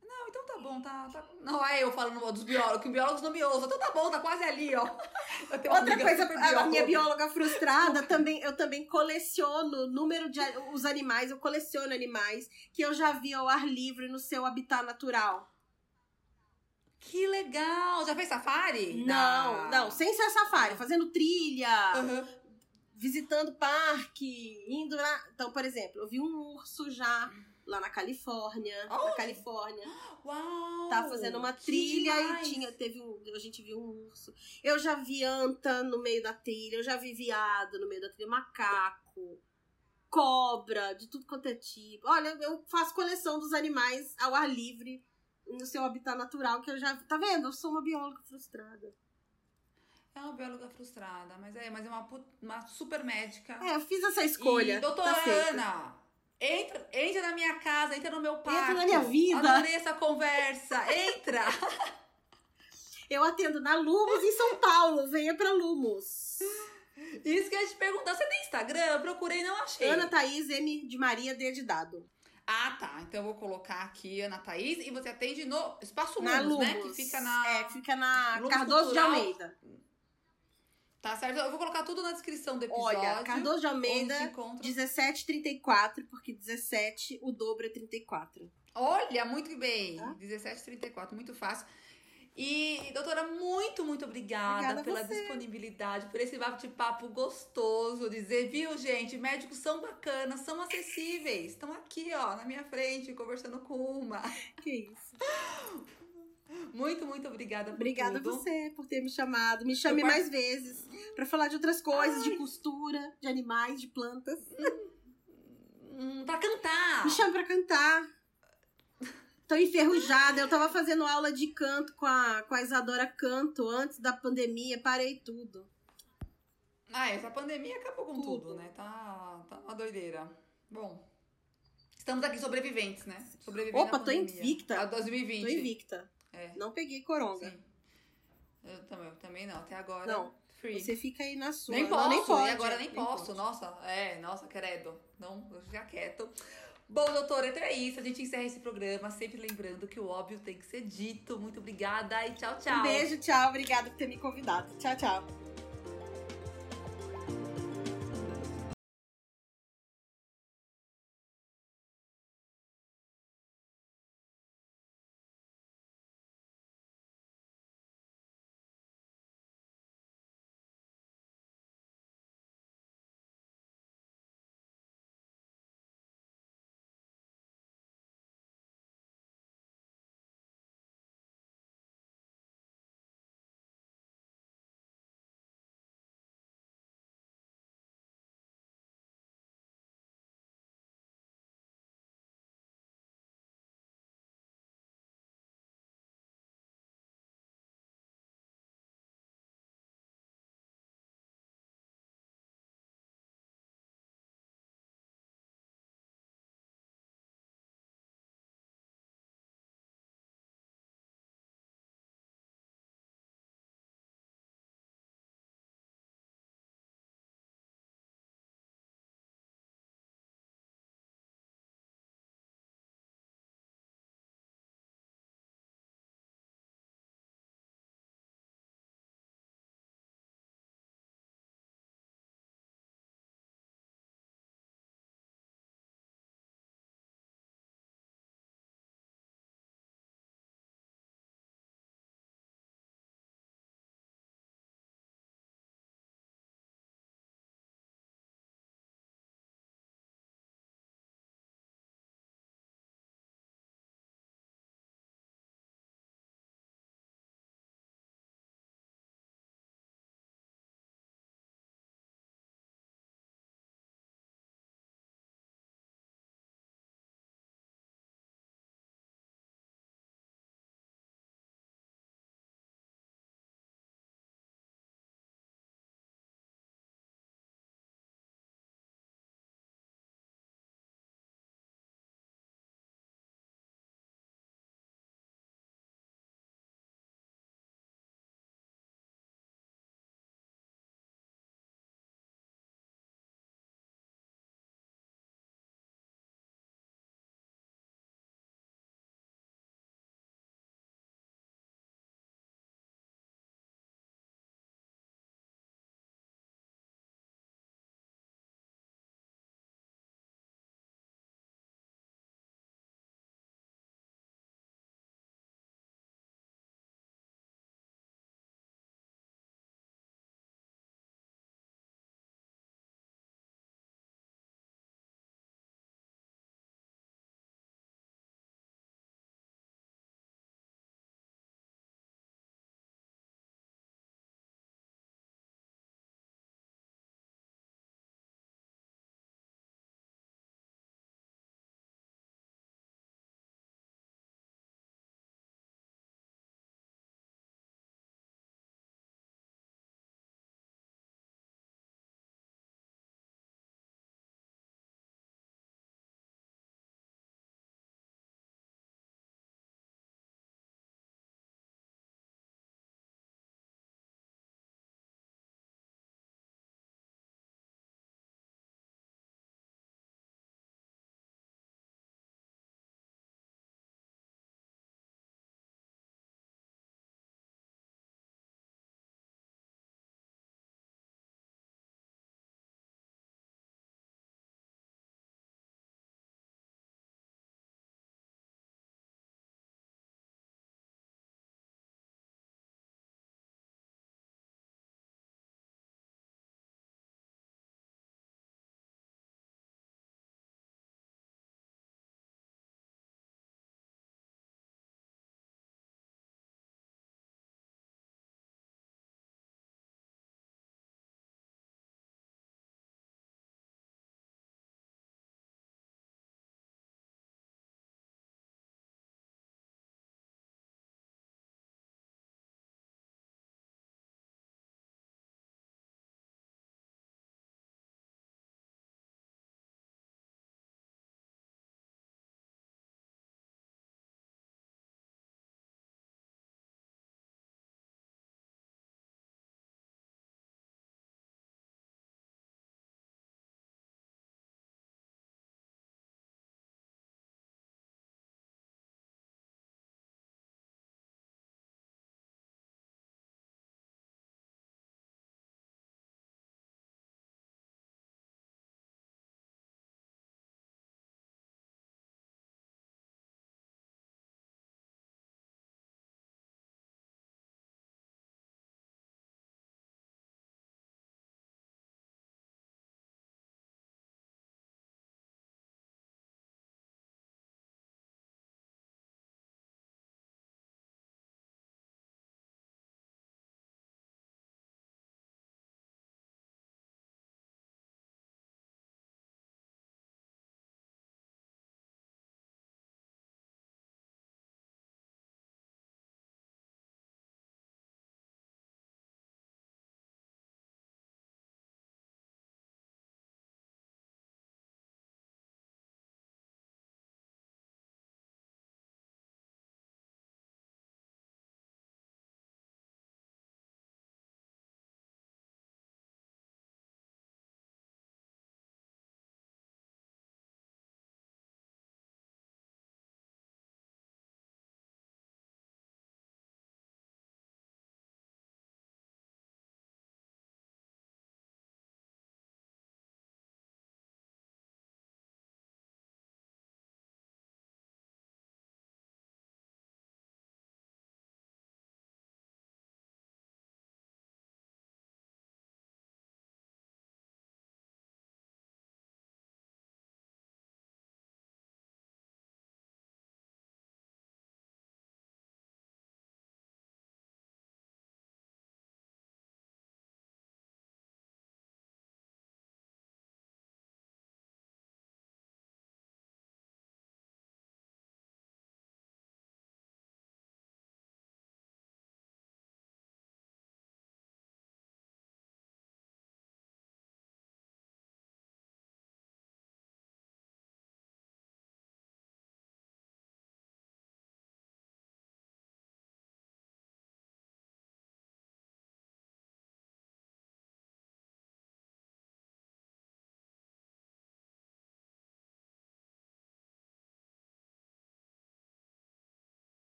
Não, então tá bom, tá, tá. Não é eu falando dos biólogos, que biólogos não me ousam. Então tá bom, tá quase ali, ó. [laughs] Outra coisa, a minha bióloga. frustrada, [laughs] também, eu também coleciono número de os animais, eu coleciono animais que eu já vi ao ar livre no seu habitat natural. Que legal! Já fez safari? Não, não, sem ser safari, fazendo trilha, Aham. visitando parque, indo lá. Então, por exemplo, eu vi um urso já lá na Califórnia, na Onde? Califórnia. Uau! Tava fazendo uma trilha e tinha, teve um, a gente viu um urso. Eu já vi anta no meio da trilha, eu já vi viado no meio da trilha, macaco, cobra, de tudo quanto é tipo. Olha, eu faço coleção dos animais ao ar livre no seu habitat natural que eu já. Tá vendo? Eu sou uma bióloga frustrada. É uma bióloga frustrada, mas é, mas é uma, uma super médica. É, eu fiz essa escolha. E, doutora tá. Ana, entra, entra na minha casa, entra no meu quarto. na minha vida. Adorei essa conversa. Entra! [laughs] Eu atendo na Lumos em São Paulo. Venha pra Lumos. Isso que eu ia te perguntar. Você tem Instagram? Eu procurei não achei. Ana Thaís M de Maria D de Dado. Ah, tá. Então eu vou colocar aqui Ana Thaís e você atende no Espaço Na Lumos, né? Que fica na. É, fica na Lumos Cardoso Cultural. de Almeida. Tá certo? Eu vou colocar tudo na descrição do episódio. Olha, Cardoso de Almeida, encontra. 1734, porque 17, o dobro é 34. Olha, muito bem. Tá? 1734, muito fácil. E, doutora, muito, muito obrigada, Obrigada a pela disponibilidade, por esse bate-papo gostoso. Dizer, viu, gente? Médicos são bacanas, são acessíveis. Estão aqui, ó, na minha frente, conversando com uma. Que isso. [laughs] Muito, muito obrigada por Obrigada a tudo. você por ter me chamado. Me chame mais vezes pra falar de outras coisas, de costura, de animais, de plantas. Hum, pra cantar. Me chame pra cantar. Tô enferrujada. Eu tava fazendo aula de canto com a, com a Isadora Canto antes da pandemia. Parei tudo. Ah, essa pandemia acabou com tudo, Tudo. né? Tá, tá uma doideira. Bom, estamos aqui sobreviventes, né? Sobrevivendo Opa, tô invicta. A 2020. Tô invicta. É. Não peguei coronga. Sim. Eu também, eu também não, até agora. Não, Free. Você fica aí na sua. Nem Não, posso, nem pode, e agora é, nem, posso. Nossa, é, nossa, credo. Não, eu já quieto. Bom, doutora, então é isso. A gente encerra esse programa, sempre lembrando que o óbvio tem que ser dito. Muito obrigada e tchau, tchau. Um beijo, tchau. Obrigada por ter me convidado. Tchau, tchau.